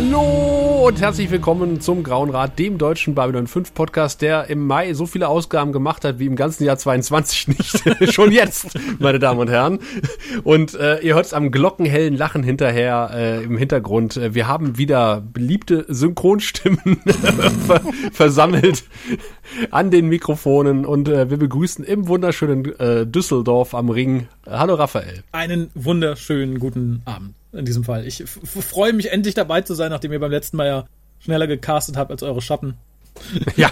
Hallo und herzlich willkommen zum Grauen Rat, dem deutschen Babylon 5 Podcast, der im Mai so viele Ausgaben gemacht hat wie im ganzen Jahr 22 nicht. Schon jetzt, meine Damen und Herren. Und äh, ihr hört es am glockenhellen Lachen hinterher äh, im Hintergrund. Wir haben wieder beliebte Synchronstimmen ver versammelt an den Mikrofonen und äh, wir begrüßen im wunderschönen äh, Düsseldorf am Ring. Hallo Raphael. Einen wunderschönen guten Abend in diesem Fall. Ich freue mich endlich dabei zu sein, nachdem ihr beim letzten Mal ja schneller gecastet habt als eure Schatten. ja,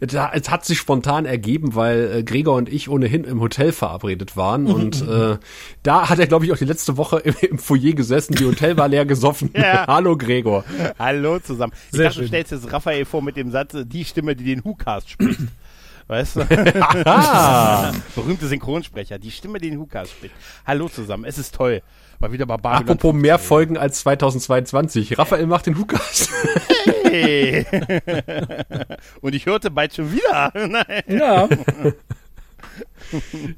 es hat sich spontan ergeben, weil äh, Gregor und ich ohnehin im Hotel verabredet waren und äh, da hat er, glaube ich, auch die letzte Woche im, im, Foyer gesessen. Die Hotel war leer gesoffen. Ja. Hallo Gregor. Hallo zusammen. Ich Sehr dachte, schön. du stellst jetzt Raphael vor mit dem Satz, die Stimme, die den Hucast spricht. Weißt du? Berühmte Synchronsprecher, die Stimme, die den Hukas spricht. Hallo zusammen, es ist toll. Mal wieder mal Babylon Apropos mehr Folgen als 2022. Raphael macht den Hukas. Hey. Und ich hörte bald schon wieder. Nein. Ja.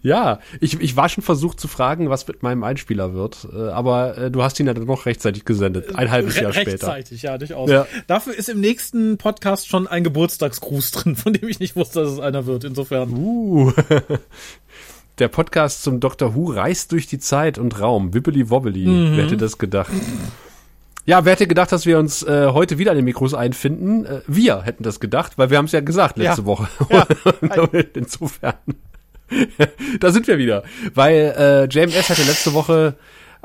ja, ich, ich war schon versucht zu fragen, was mit meinem Einspieler wird, äh, aber äh, du hast ihn ja dann noch rechtzeitig gesendet, ein halbes Re Jahr später. Rechtzeitig, ja, durchaus. Ja. Dafür ist im nächsten Podcast schon ein Geburtstagsgruß drin, von dem ich nicht wusste, dass es einer wird, insofern. Uh. Der Podcast zum Dr. Who reist durch die Zeit und Raum. Wibbly wobbly. Mhm. Wer hätte das gedacht? Ja, wer hätte gedacht, dass wir uns äh, heute wieder an den Mikros einfinden? Äh, wir hätten das gedacht, weil wir haben es ja gesagt letzte ja. Woche. Ja. Insofern. da sind wir wieder. Weil äh, JMS hatte letzte Woche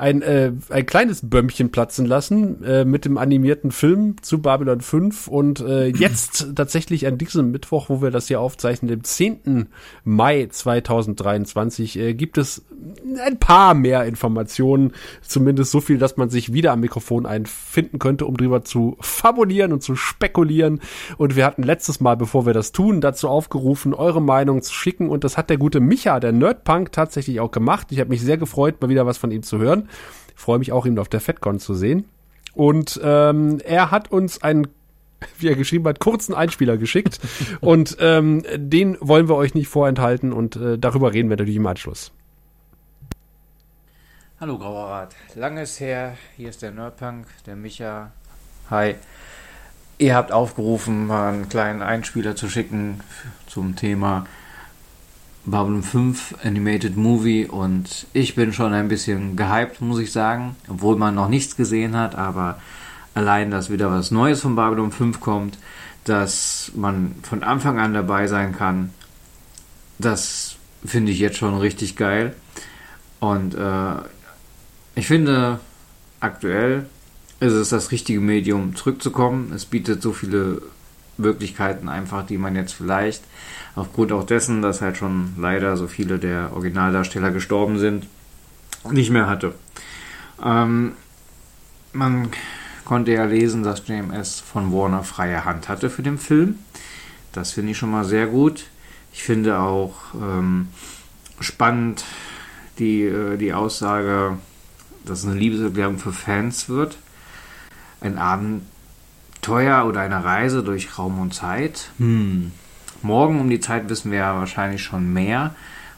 ein, äh, ein kleines Bömmchen platzen lassen äh, mit dem animierten Film zu Babylon 5 und äh, jetzt tatsächlich an diesem Mittwoch, wo wir das hier aufzeichnen, dem 10. Mai 2023, äh, gibt es ein paar mehr Informationen, zumindest so viel, dass man sich wieder am Mikrofon einfinden könnte, um drüber zu fabulieren und zu spekulieren. Und wir hatten letztes Mal, bevor wir das tun, dazu aufgerufen, eure Meinung zu schicken und das hat der gute Micha, der Nerdpunk, tatsächlich auch gemacht. Ich habe mich sehr gefreut, mal wieder was von ihm zu hören. Freue mich auch, ihn auf der FedCon zu sehen. Und ähm, er hat uns einen wie er geschrieben hat, kurzen Einspieler geschickt. und ähm, den wollen wir euch nicht vorenthalten und äh, darüber reden wir natürlich im Anschluss. Hallo Grauer Rat. Langes her, hier ist der Nerdpunk, der Micha. Hi. Ihr habt aufgerufen, mal einen kleinen Einspieler zu schicken zum Thema Babylon 5 Animated Movie und ich bin schon ein bisschen gehypt, muss ich sagen, obwohl man noch nichts gesehen hat, aber allein, dass wieder was Neues von Babylon 5 kommt, dass man von Anfang an dabei sein kann, das finde ich jetzt schon richtig geil. Und äh, ich finde, aktuell ist es das richtige Medium, zurückzukommen. Es bietet so viele Möglichkeiten einfach, die man jetzt vielleicht aufgrund auch dessen, dass halt schon leider so viele der Originaldarsteller gestorben sind, nicht mehr hatte. Ähm, man konnte ja lesen, dass JMS von Warner freie Hand hatte für den Film. Das finde ich schon mal sehr gut. Ich finde auch ähm, spannend die, äh, die Aussage, dass es eine Liebeserklärung für Fans wird. Ein Abenteuer oder eine Reise durch Raum und Zeit. Hm. Morgen um die Zeit wissen wir ja wahrscheinlich schon mehr.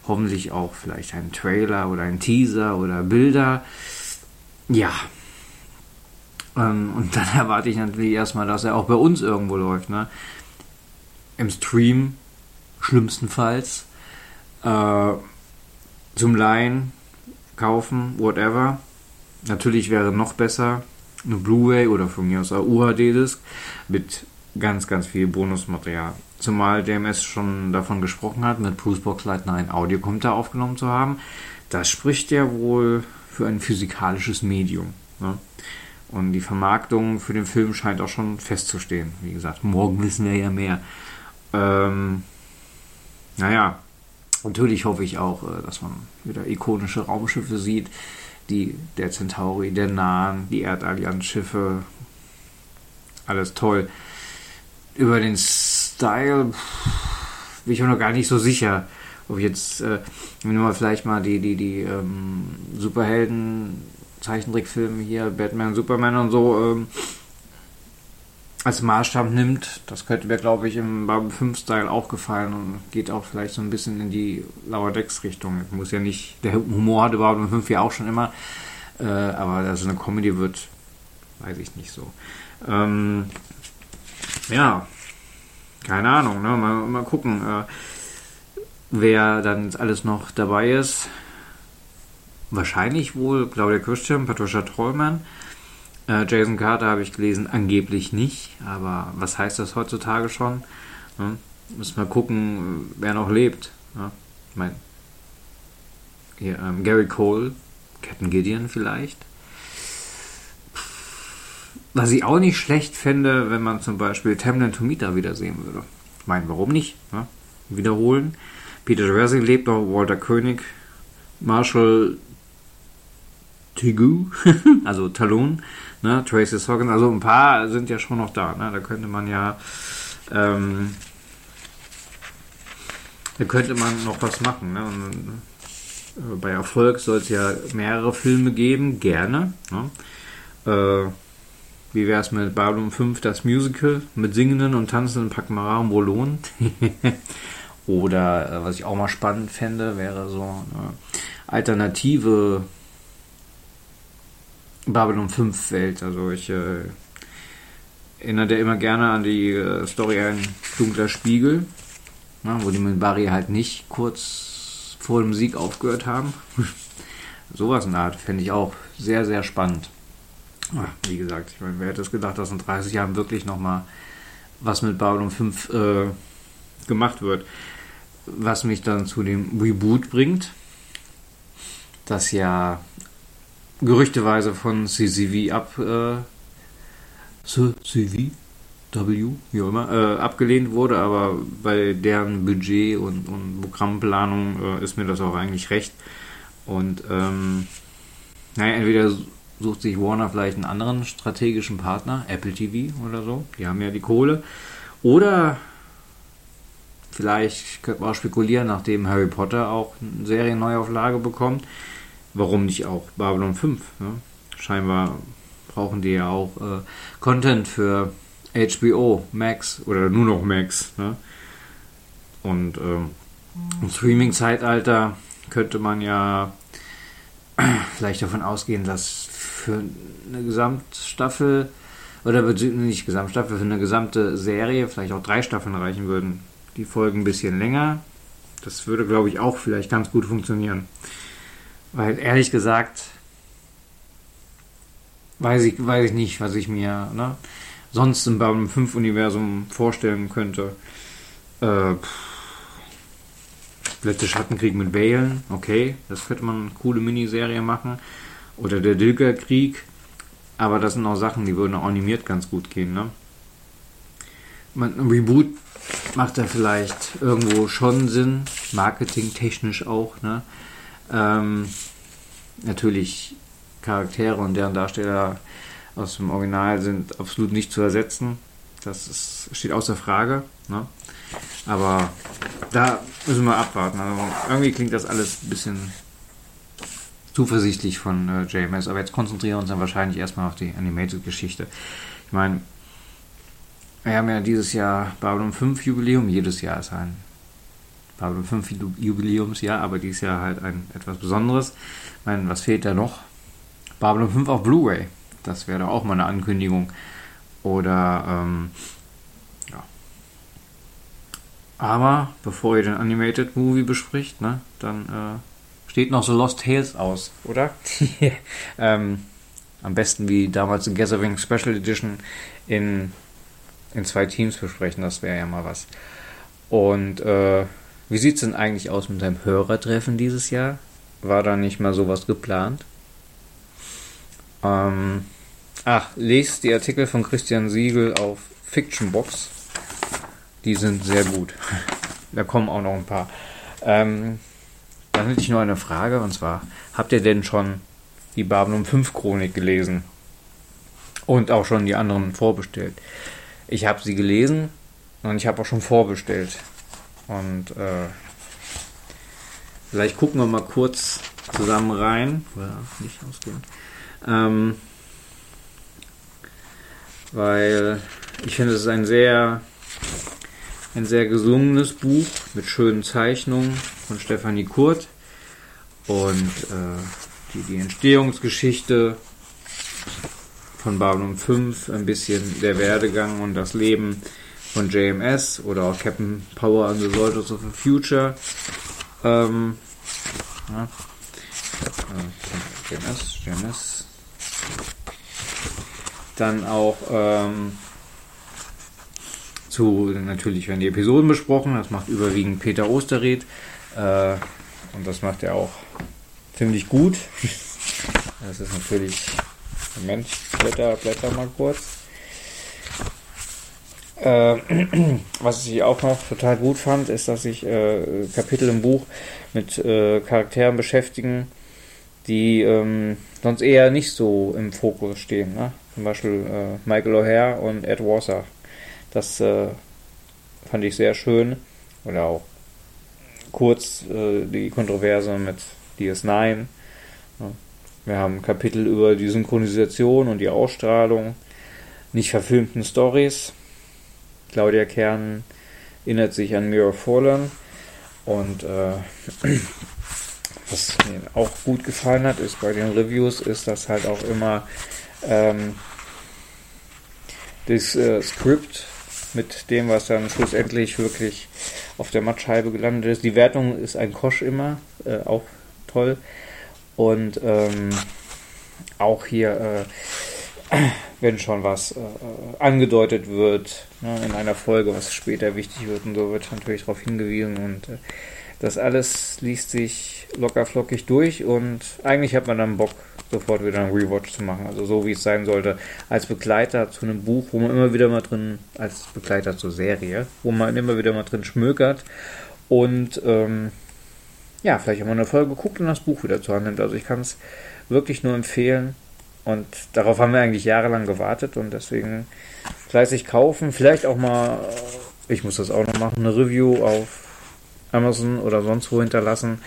Hoffentlich auch vielleicht ein Trailer oder ein Teaser oder Bilder. Ja. Ähm, und dann erwarte ich natürlich erstmal, dass er auch bei uns irgendwo läuft. Ne? Im Stream, schlimmstenfalls. Äh, zum Leihen, kaufen, whatever. Natürlich wäre noch besser eine Blu-ray oder von mir aus eine UHD-Disc mit ganz, ganz viel Bonusmaterial. Zumal DMS schon davon gesprochen hat, mit Bruce Boxleitner ein Audiokommentar aufgenommen zu haben. Das spricht ja wohl für ein physikalisches Medium. Ne? Und die Vermarktung für den Film scheint auch schon festzustehen. Wie gesagt, morgen wissen wir ja mehr. Ähm, naja, natürlich hoffe ich auch, äh, dass man wieder ikonische Raumschiffe sieht, die der Centauri, der Nahen, die Erdallianz-Schiffe. Alles toll. Über den Style bin ich auch noch gar nicht so sicher. Ob jetzt, äh, wenn man vielleicht mal die, die, die ähm, Superhelden Zeichentrickfilme hier, Batman, Superman und so, ähm, als Maßstab nimmt. Das könnte mir, glaube ich, im Babel 5 Style auch gefallen und geht auch vielleicht so ein bisschen in die Lower Decks Richtung. Muss ja nicht, der Humor hatte Babel 5 ja auch schon immer, äh, aber also eine Comedy wird weiß ich nicht so. Ähm, ja, keine Ahnung, ne? mal, mal gucken, äh, wer dann alles noch dabei ist. Wahrscheinlich wohl Claudia Christian, Patricia Trollmann. Äh, Jason Carter habe ich gelesen, angeblich nicht. Aber was heißt das heutzutage schon? Ne? Müssen wir gucken, wer noch lebt. Ne? Ich meine, ähm, Gary Cole, Captain Gideon vielleicht. Was ich auch nicht schlecht fände, wenn man zum Beispiel Tamlin Tomita wiedersehen würde. Ich meine, warum nicht? Ne? Wiederholen. Peter Jurassic lebt noch, Walter König, Marshall Tigu, also Talon, ne, Tracy Hawkins, also ein paar sind ja schon noch da. Ne? Da könnte man ja, ähm, da könnte man noch was machen. Ne? Und, äh, bei Erfolg soll es ja mehrere Filme geben, gerne. Ne? Äh, wie wäre es mit Babylon 5, das Musical, mit singenden und tanzenden Pakmara und Bolon? Oder äh, was ich auch mal spannend fände, wäre so eine alternative Babylon 5 Welt. Also ich äh, erinnere immer gerne an die äh, Story Ein dunkler Spiegel, ne, wo die mit Barry halt nicht kurz vor dem Sieg aufgehört haben. Sowas in der Art fände ich auch sehr, sehr spannend. Ach, wie gesagt, ich meine, wer hätte es gedacht, dass in 30 Jahren wirklich nochmal was mit Babylon 5 äh, gemacht wird. Was mich dann zu dem Reboot bringt, das ja gerüchteweise von CCV ab äh, CCV W, wie auch immer, äh, abgelehnt wurde, aber bei deren Budget und, und Programmplanung äh, ist mir das auch eigentlich recht. Und ähm, naja, entweder sucht sich Warner vielleicht einen anderen strategischen Partner, Apple TV oder so, die haben ja die Kohle, oder vielleicht könnte man auch spekulieren, nachdem Harry Potter auch eine Serienneuauflage bekommt, warum nicht auch Babylon 5? Ne? Scheinbar brauchen die ja auch äh, Content für HBO Max oder nur noch Max. Ne? Und ähm, im Streaming-Zeitalter könnte man ja vielleicht davon ausgehen, dass für eine Gesamtstaffel oder nicht Gesamtstaffel, für eine gesamte Serie vielleicht auch drei Staffeln reichen würden. Die Folgen ein bisschen länger. Das würde, glaube ich, auch vielleicht ganz gut funktionieren. Weil ehrlich gesagt, weiß ich, weiß ich nicht, was ich mir ne, sonst im Babylon 5 Universum vorstellen könnte. Äh, Letzte Schattenkrieg mit Valen, okay, das könnte man eine coole Miniserie machen. Oder der Dilger-Krieg, aber das sind auch Sachen, die würden auch animiert ganz gut gehen, ne? ein Reboot macht da vielleicht irgendwo schon Sinn, marketingtechnisch auch, ne? Ähm, natürlich Charaktere und deren Darsteller aus dem Original sind absolut nicht zu ersetzen. Das ist, steht außer Frage. Ne? Aber da müssen wir abwarten. Also irgendwie klingt das alles ein bisschen zuversichtlich von äh, JMS. Aber jetzt konzentrieren wir uns dann wahrscheinlich erstmal auf die Animated-Geschichte. Ich meine, wir haben ja dieses Jahr Babylon 5 Jubiläum. Jedes Jahr ist ein Babylon 5 Jubiläumsjahr, aber dieses Jahr halt ein etwas Besonderes. Ich meine, was fehlt da noch? Babylon 5 auf Blu-ray. Das wäre doch auch mal eine Ankündigung. Oder, ähm. Aber bevor ihr den Animated Movie bespricht, ne, dann äh, steht noch so Lost Tales aus, oder? ähm, am besten wie damals in Gathering Special Edition in, in zwei Teams besprechen, das wäre ja mal was. Und äh, wie sieht es denn eigentlich aus mit deinem Hörertreffen dieses Jahr? War da nicht mal sowas geplant? Ähm, ach, lest die Artikel von Christian Siegel auf Fictionbox. Die sind sehr gut. da kommen auch noch ein paar. Ähm, dann hätte ich nur eine Frage und zwar: Habt ihr denn schon die Babylon 5 Chronik gelesen? Und auch schon die anderen vorbestellt? Ich habe sie gelesen und ich habe auch schon vorbestellt. Und äh, vielleicht gucken wir mal kurz zusammen rein. Ja, nicht ausgehen. Ähm, weil ich finde, es ist ein sehr, ein sehr gesungenes Buch mit schönen Zeichnungen von Stefanie Kurt und äh, die, die Entstehungsgeschichte von Babylon 5, ein bisschen der Werdegang und das Leben von JMS oder auch Captain Power and the Soldiers of the Future. Ähm, ja. Äh, JMS, JMS. Dann auch ähm, zu, natürlich werden die Episoden besprochen, das macht überwiegend Peter Osterried äh, und das macht er auch ziemlich gut. Das ist natürlich, Moment, blätter, blätter mal kurz. Äh, was ich auch noch total gut fand, ist, dass sich äh, Kapitel im Buch mit Charakteren beschäftigen, die ähm, sonst eher nicht so im Fokus stehen. Ne? Zum Beispiel Michael O'Hare und Ed Wasser. Das äh, fand ich sehr schön. Oder auch kurz äh, die Kontroverse mit DS9. Ne? Wir haben Kapitel über die Synchronisation und die Ausstrahlung nicht verfilmten Stories. Claudia Kern erinnert sich an Mirror Fallen und äh, was mir auch gut gefallen hat, ist bei den Reviews, ist, dass halt auch immer ähm, das äh, Skript mit dem, was dann schlussendlich wirklich auf der Mattscheibe gelandet ist. Die Wertung ist ein Kosch immer, äh, auch toll. Und ähm, auch hier, äh, wenn schon was äh, angedeutet wird ne, in einer Folge, was später wichtig wird und so, wird natürlich darauf hingewiesen und äh, das alles liest sich locker flockig durch und eigentlich hat man dann Bock, sofort wieder einen Rewatch zu machen. Also so wie es sein sollte, als Begleiter zu einem Buch, wo man immer wieder mal drin, als Begleiter zur Serie, wo man immer wieder mal drin schmökert und ähm, ja, vielleicht auch mal eine Folge guckt und das Buch wieder zur Hand nimmt. Also ich kann es wirklich nur empfehlen. Und darauf haben wir eigentlich jahrelang gewartet und deswegen fleißig kaufen. Vielleicht auch mal, ich muss das auch noch machen, eine Review auf Amazon oder sonst wo hinterlassen.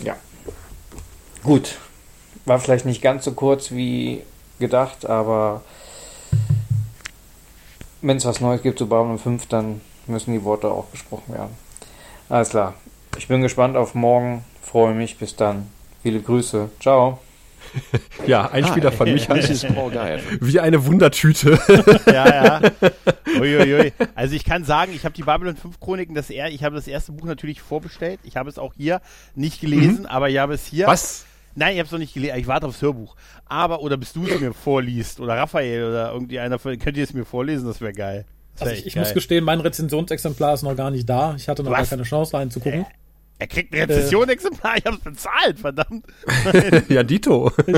Ja. Gut. War vielleicht nicht ganz so kurz wie gedacht, aber wenn es was Neues gibt zu Babylon 5, dann müssen die Worte auch gesprochen werden. Alles klar. Ich bin gespannt auf morgen. Freue mich. Bis dann. Viele Grüße. Ciao. ja, Einspieler ah, von Michael. Wie eine Wundertüte. ja, ja. Uiuiui. Also ich kann sagen, ich habe die Babylon 5 Chroniken, das er, ich habe das erste Buch natürlich vorbestellt. Ich habe es auch hier nicht gelesen, mhm. aber ich habe es hier. Was? Nein, ich habe es noch nicht gelesen. Ich warte aufs Hörbuch. Aber, oder bis du es mir vorliest, oder Raphael, oder irgendwie einer von, könnt ihr es mir vorlesen? Das wäre geil. Das also ich, ich muss gestehen, mein Rezensionsexemplar ist noch gar nicht da. Ich hatte noch Was? gar keine Chance reinzugucken. Äh, er kriegt ein Rezession-Exemplar, ich hab's bezahlt, verdammt. ja, Dito. Ich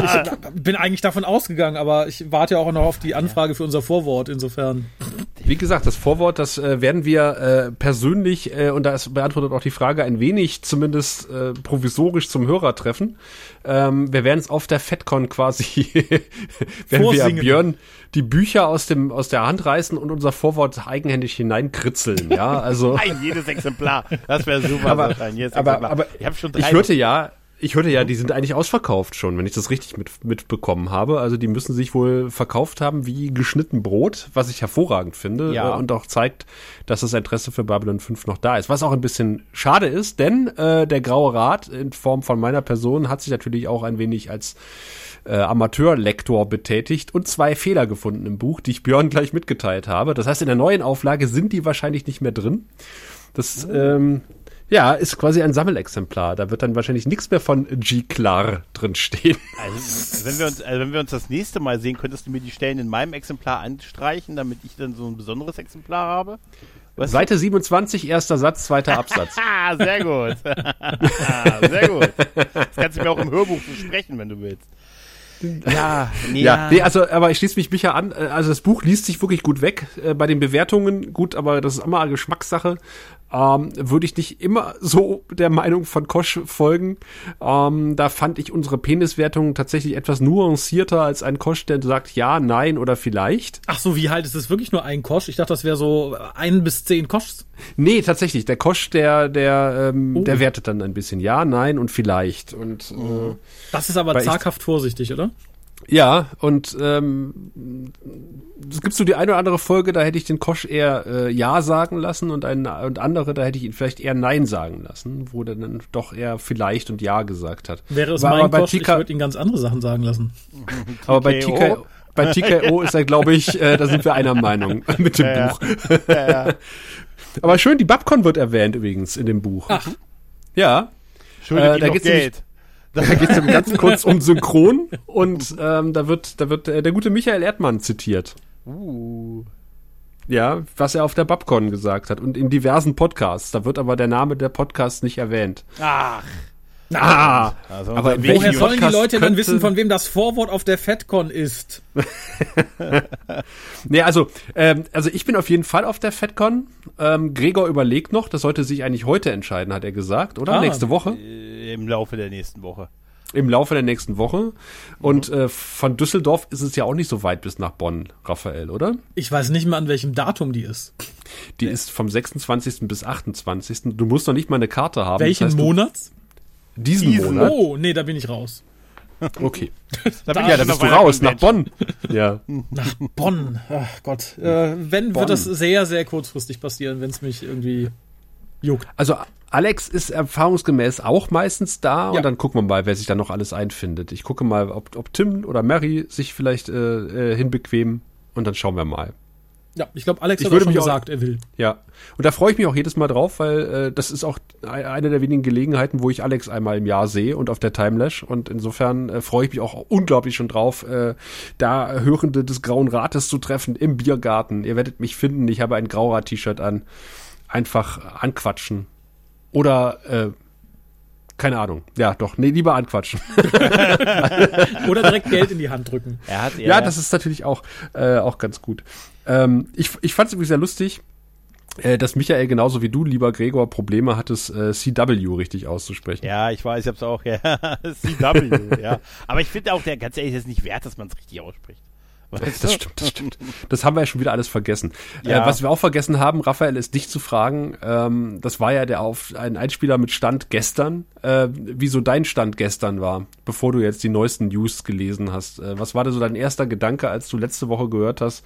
bin eigentlich davon ausgegangen, aber ich warte ja auch noch auf die Anfrage für unser Vorwort, insofern. Wie gesagt, das Vorwort, das äh, werden wir äh, persönlich, äh, und da ist beantwortet auch die Frage, ein wenig zumindest äh, provisorisch zum Hörer treffen. Ähm, wir werden es auf der FedCon quasi, werden wir Björn die Bücher aus dem aus der Hand reißen und unser Vorwort eigenhändig hineinkritzeln. Ja, also Nein, jedes Exemplar. Das wäre super. aber, aber, aber ich, ich hörte ja, ich hörte ja, die sind eigentlich ausverkauft schon, wenn ich das richtig mit, mitbekommen habe. Also die müssen sich wohl verkauft haben wie geschnitten Brot, was ich hervorragend finde ja. äh, und auch zeigt, dass das Interesse für Babylon 5 noch da ist. Was auch ein bisschen schade ist, denn äh, der Graue Rat in Form von meiner Person hat sich natürlich auch ein wenig als äh, Amateurlektor betätigt und zwei Fehler gefunden im Buch, die ich Björn gleich mitgeteilt habe. Das heißt, in der neuen Auflage sind die wahrscheinlich nicht mehr drin. Das oh. ähm, ja, ist quasi ein Sammelexemplar. Da wird dann wahrscheinlich nichts mehr von G. Klar drin stehen. Also, wenn wir, uns, also wenn wir uns das nächste Mal sehen, könntest du mir die Stellen in meinem Exemplar anstreichen, damit ich dann so ein besonderes Exemplar habe? Was? Seite 27, erster Satz, zweiter Absatz. Sehr gut. Sehr gut. Das kannst du mir auch im Hörbuch besprechen, wenn du willst. Ja, nee, ja. Nee, also, aber ich schließe mich Micha an. Äh, also das Buch liest sich wirklich gut weg. Äh, bei den Bewertungen gut, aber das ist immer eine Geschmackssache ähm, würde ich nicht immer so der Meinung von Kosch folgen. Ähm, da fand ich unsere Peniswertung tatsächlich etwas nuancierter als ein Kosch, der sagt ja, nein oder vielleicht. Ach so, wie halt ist es wirklich nur ein Kosch? Ich dachte, das wäre so ein bis zehn Koschs. Nee, tatsächlich. Der Kosch, der, der, ähm, oh. der wertet dann ein bisschen ja, nein und vielleicht. Und äh, das ist aber zaghaft vorsichtig, oder? Ja, und ähm, es gibt so die eine oder andere Folge, da hätte ich den Kosch eher äh, Ja sagen lassen und, ein, und andere, da hätte ich ihn vielleicht eher Nein sagen lassen, wo der dann doch eher vielleicht und Ja gesagt hat. Wäre es War mein Kosch, Tika, ich würde ihn ganz andere Sachen sagen lassen. aber bei TK, bei TKO ist er, glaube ich, äh, da sind wir einer Meinung mit dem Ja, Buch. Ja, ja. Aber schön, die Babcon wird erwähnt übrigens in dem Buch. Ach. Ja, Schuldet Äh, da geht's nämlich- Geld. Da geht es ganz kurz um Synchron und ähm, da wird, da wird äh, der gute Michael Erdmann zitiert. Uh. Ja, was er auf der Babcon gesagt hat und in diversen Podcasts. Da wird aber der Name der Podcasts nicht erwähnt. Ach. Ah, Also aber Woher sollen die Leute dann wissen, von wem das Vorwort auf der FedCon ist? Nee, also, ähm, also ich bin auf jeden Fall auf der FedCon. Ähm, Gregor überlegt noch, das sollte sich eigentlich heute entscheiden, hat er gesagt, oder? Ah. Nächste Woche? Äh, Im Laufe der nächsten Woche. Im Laufe der nächsten Woche. Und äh, von Düsseldorf ist es ja auch nicht so weit bis nach Bonn, Raphael, oder? Ich weiß nicht mal, an welchem Datum die ist. Die ist vom 26. bis 28. Du musst noch nicht mal eine Karte haben. Welchen das heißt, du- Monats? Diesen, Diesen Monat. Oh, nee, da bin ich raus. Okay. Da bin Ja, da bist du raus, nach. Bonn. Ja. Nach Bonn. Ach Gott. Äh, wenn, Bonn. wird das sehr, sehr kurzfristig passieren, wenn es mich irgendwie juckt. Also Alex ist erfahrungsgemäß auch meistens da Ja. und dann gucken wir mal, wer sich da noch alles einfindet. Ich gucke mal, ob, ob Tim oder Mary sich vielleicht äh, äh, hinbequemen und dann schauen wir mal. Ja, ich glaube, Alex Ich hat würde auch schon mich auch- gesagt, er will. Ja, und da freue ich mich auch jedes Mal drauf, weil äh, das ist auch eine der wenigen Gelegenheiten, wo ich Alex einmal im Jahr sehe und auf der Timelash. Und insofern äh, freue ich mich auch unglaublich schon drauf, äh, da Hörende des Grauen Rates zu treffen im Biergarten. Ihr werdet mich finden, ich habe ein Graurat-T-Shirt an. Einfach anquatschen. Oder, äh, keine Ahnung. Ja, doch, nee, lieber anquatschen. Oder direkt Geld in die Hand drücken. Er hat, Ja, das ist natürlich auch, äh, auch ganz gut. Ähm, ich ich fand es übrigens sehr lustig, äh, dass Michael genauso wie du, lieber Gregor, Probleme hattest, äh, CW richtig auszusprechen. Ja, ich weiß, ich hab's auch, ja. CW, ja. Aber ich finde auch, der ganz ehrlich, ist nicht wert, dass man es richtig ausspricht. Weißt Das du? stimmt, das stimmt. Das haben wir ja schon wieder alles vergessen. Ja. Äh, was wir auch vergessen haben, Raphael, ist dich zu fragen. Ähm, das war ja der auf ein Einspieler mit Stand gestern. Äh, wieso dein Stand gestern war, bevor du jetzt die neuesten News gelesen hast. Äh, was war da so dein erster Gedanke, als du letzte Woche gehört hast,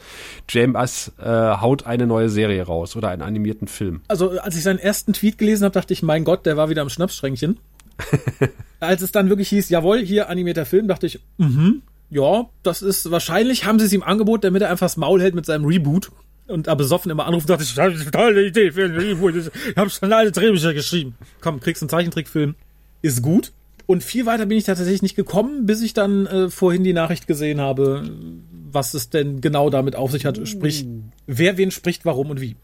JMS äh, haut eine neue Serie raus oder einen animierten Film? Also, als ich seinen ersten Tweet gelesen habe, dachte ich, mein Gott, der war wieder am Schnapssträngchen. als es dann wirklich hieß, jawohl, hier animierter Film, dachte ich, mhm, ja, das ist wahrscheinlich, haben sie es ihm angeboten, damit er einfach das Maul hält mit seinem Reboot. Und da besoffen immer anruft, dachte ich, das ist eine tolle Idee für ein Reboot. Ich habe schon alle Drehbücher geschrieben. Komm, kriegst einen Zeichentrickfilm. Ist gut. Und viel weiter bin ich tatsächlich nicht gekommen, bis ich dann äh, vorhin die Nachricht gesehen habe, was es denn genau damit auf sich hat. Sprich, wer wen spricht, warum und wie.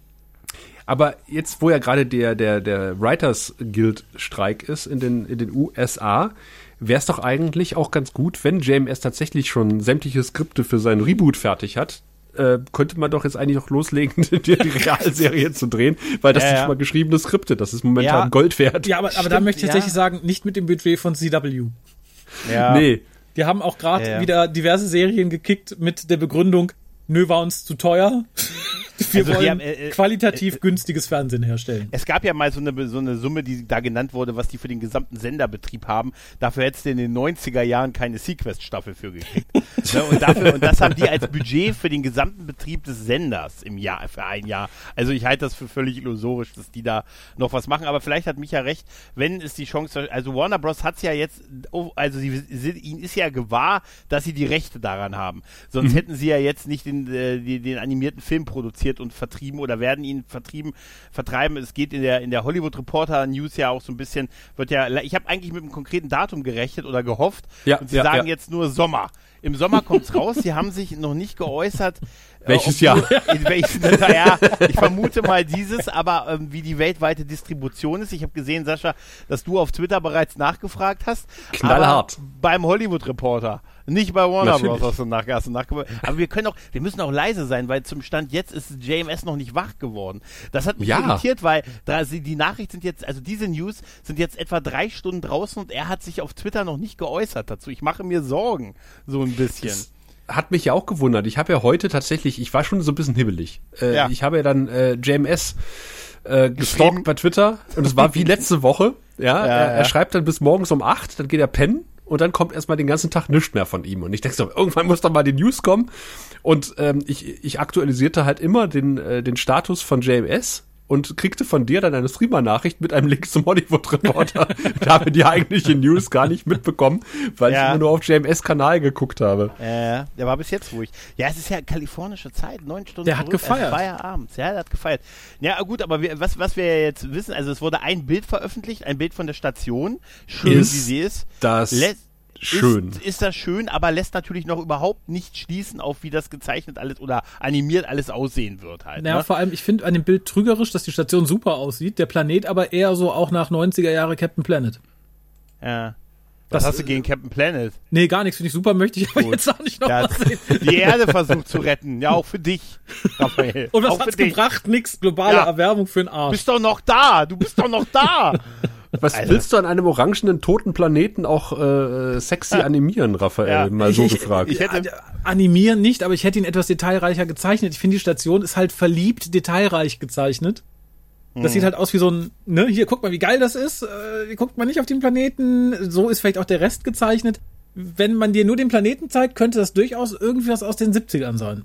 Aber jetzt, wo ja gerade der, der, der Writers Guild Streik ist in den, in den USA, wäre es doch eigentlich auch ganz gut, wenn JMS tatsächlich schon sämtliche Skripte für seinen Reboot fertig hat. Äh, könnte man doch jetzt eigentlich auch loslegen, die, die Realserie zu drehen, weil das Ja, sind ja. schon mal geschriebene Skripte. Das ist momentan Ja. Gold wert. Ja, aber, aber da möchte ich ja. tatsächlich sagen, nicht mit dem Budget von CW. Ja. Nee. Die haben auch gerade Ja, ja. wieder diverse Serien gekickt mit der Begründung, nö, war uns zu teuer. Wir Also wollen haben, äh, äh, qualitativ günstiges Fernsehen herstellen. Es gab ja mal so eine, so eine Summe, die da genannt wurde, was die für den gesamten Senderbetrieb haben. Dafür hättest du in den 90er Jahren keine Sequest-Staffel für gekriegt. ne? und, dafür, und das haben die als Budget für den gesamten Betrieb des Senders im Jahr, für ein Jahr. Also ich halte das für völlig illusorisch, dass die da noch was machen. Aber vielleicht hat Micha recht, wenn es die Chance, also Warner Bros. hat es ja jetzt, oh, also sie, sie, ihnen ist ja gewahr, dass sie die Rechte daran haben. Sonst hätten sie ja jetzt nicht den, äh, den, den animierten Film produziert und vertrieben oder werden ihn vertrieben, vertreiben. Es geht in der, in der Hollywood Reporter News ja auch so ein bisschen, wird ja, ich habe eigentlich mit einem konkreten Datum gerechnet oder gehofft Ja, und sie ja, sagen ja. jetzt nur Sommer. Im Sommer kommt's raus, sie haben sich noch nicht geäußert. Äh, Welches Jahr? In welchem, ja, ich vermute mal dieses, aber ähm, wie die weltweite Distribution ist. Ich habe gesehen, Sascha, dass du auf Twitter bereits nachgefragt hast. Knallhart. Beim Hollywood Reporter. Nicht bei Warner Natürlich. Bros. hast du nach, nachgefragt. Aber wir können auch, wir müssen auch leise sein, weil zum Stand jetzt ist JMS noch nicht wach geworden. Das hat mich Ja. irritiert, weil da, die Nachricht sind jetzt, also diese News sind jetzt etwa drei Stunden draußen und er hat sich auf Twitter noch nicht geäußert dazu. Ich mache mir Sorgen, so ein bisschen. Hat mich ja auch gewundert. Ich habe ja heute tatsächlich, ich war schon so ein bisschen hibbelig. Äh, Ja. Ich habe ja dann äh, JMS äh, gestalkt bei Twitter und es war wie letzte Woche. Ja, Ja, er, ja. er schreibt dann bis morgens um acht, dann geht er pennen und dann kommt erstmal den ganzen Tag nichts mehr von ihm. Und ich denke so, irgendwann muss doch mal die News kommen. Und ähm, ich, ich aktualisierte halt immer den, äh, den Status von JMS und kriegte von dir dann eine Streamer-Nachricht mit einem Link zum Hollywood-Reporter. da habe die eigentliche News gar nicht mitbekommen, weil Ja. ich immer nur auf JMS-Kanal geguckt habe. Äh, der war bis jetzt ruhig. Ja, es ist ja kalifornische Zeit, neun Stunden Der hat zurück, gefeiert. Also Feierabends, ja, der hat gefeiert. Ja, gut, aber wir, was, was wir ja jetzt wissen, also es wurde ein Bild veröffentlicht, ein Bild von der Station, schön Ist wie sie ist. Das Lässt- schön. Ist, ist das schön, aber lässt natürlich noch überhaupt nicht schließen auf, wie das gezeichnet alles oder animiert alles aussehen wird halt. Ja, ne? vor allem, ich finde an dem Bild trügerisch, dass die Station super aussieht, der Planet aber eher so auch nach 90er Jahre Captain Planet. ja. Was Das- hast du gegen Captain Planet? Nee, gar nichts, finde ich super, möchte ich aber Gut. jetzt auch nicht noch hat sehen. die Erde versucht zu retten. Ja, auch für dich, Raphael. Und was auch hat's gebracht? Nix, globale Ja. Erwärmung für den Du Arsch. bist doch noch da. Du bist doch noch da. Was Alter. willst du an einem orangenen toten Planeten auch äh, sexy animieren, Raphael? Ja. Mal so Ich- ich- gefragt. Ich hätte, Ja, animieren nicht, aber ich hätte ihn etwas detailreicher gezeichnet. Ich finde, die Station ist halt verliebt detailreich gezeichnet. Das sieht halt aus wie so ein, ne, hier, guck mal, wie geil das ist. Äh, guckt man nicht auf den Planeten. So ist vielleicht auch der Rest gezeichnet. Wenn man dir nur den Planeten zeigt, könnte das durchaus irgendwie was aus den 70ern sein.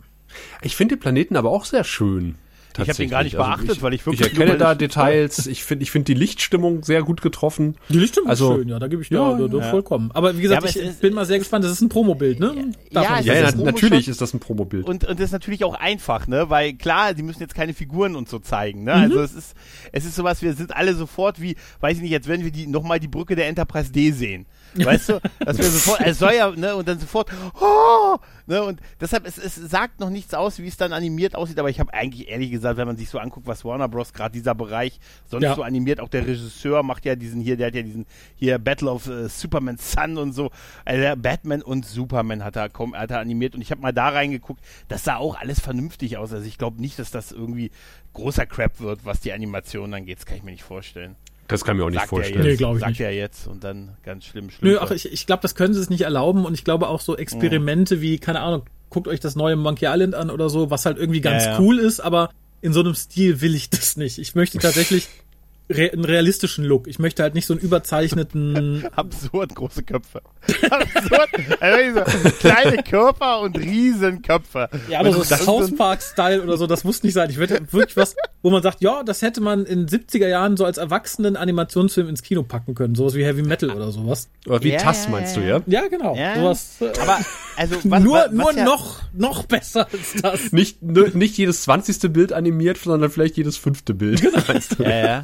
Ich finde den Planeten aber auch sehr schön. Ich hab den gar nicht Tatsächlich. beachtet, weil ich wirklich Ich erkenne da ich- Details. Ich finde ich finde die Lichtstimmung sehr gut getroffen. Die Lichtstimmung Also- ist schön, ja, da gebe ich dir Ja, da, da ja. vollkommen. Aber wie Ja, gesagt, aber ich ist- bin mal sehr gespannt. Das ist ein Promobild, ne? Darf Ja, Ja, ja, natürlich ist das ein Promobild. Und, und das ist natürlich auch einfach, ne? Weil klar, die müssen jetzt keine Figuren und so zeigen, ne? Also es ist, es ist sowas, wir sind alle sofort wie, weiß ich nicht, jetzt wenn wir die nochmal die Brücke der Enterprise D sehen. Weißt du? Dass wir sofort, es soll ja, ne, und dann sofort, oh, ne, und deshalb, es, es sagt noch nichts aus, wie es dann animiert aussieht, aber ich habe eigentlich ehrlich gesagt, wenn man sich so anguckt, was Warner Bros. gerade dieser Bereich sonst Ja. so animiert, auch der Regisseur macht ja diesen hier, der hat ja diesen hier Battle of äh, Superman Sun und so, also Batman und Superman hat er, komm, hat er animiert und ich habe mal da reingeguckt, das sah auch alles vernünftig aus, also ich glaube nicht, dass das irgendwie großer Crap wird, was die Animation angeht, das kann ich mir nicht vorstellen. Das kann mir auch nicht Sagt vorstellen. Nee, jetzt, glaub ich sagt nicht. er jetzt und dann ganz schlimm, schlimm. Nö, ach, ich, ich glaube, das können sie es nicht erlauben und ich glaube auch so Experimente wie, keine Ahnung, guckt euch das neue Monkey Island an oder so, was halt irgendwie ganz Ja, ja. cool ist, aber in so einem Stil will ich das nicht. Ich möchte tatsächlich re einen realistischen Look. Ich möchte halt nicht so einen überzeichneten. Absurd große Köpfe. Absurd. Also so kleine Körper und riesen Köpfe. Ja, aber so Und das ist South Park-Style oder so, das muss nicht sein. Ich würde wirklich was, wo man sagt, ja, das hätte man in 70er Jahren so als erwachsenen Animationsfilm ins Kino packen können. Sowas wie Heavy Metal oder sowas. Oder wie Ja, Tass meinst du, ja? Ja, genau. Ja. Sowas, äh, Aber, also, was, nur was, was nur ja, noch, noch besser als das. Nicht, nur- nicht jedes zwanzigste Bild animiert, sondern vielleicht jedes fünfte Bild. Meinst du? Ja, ja.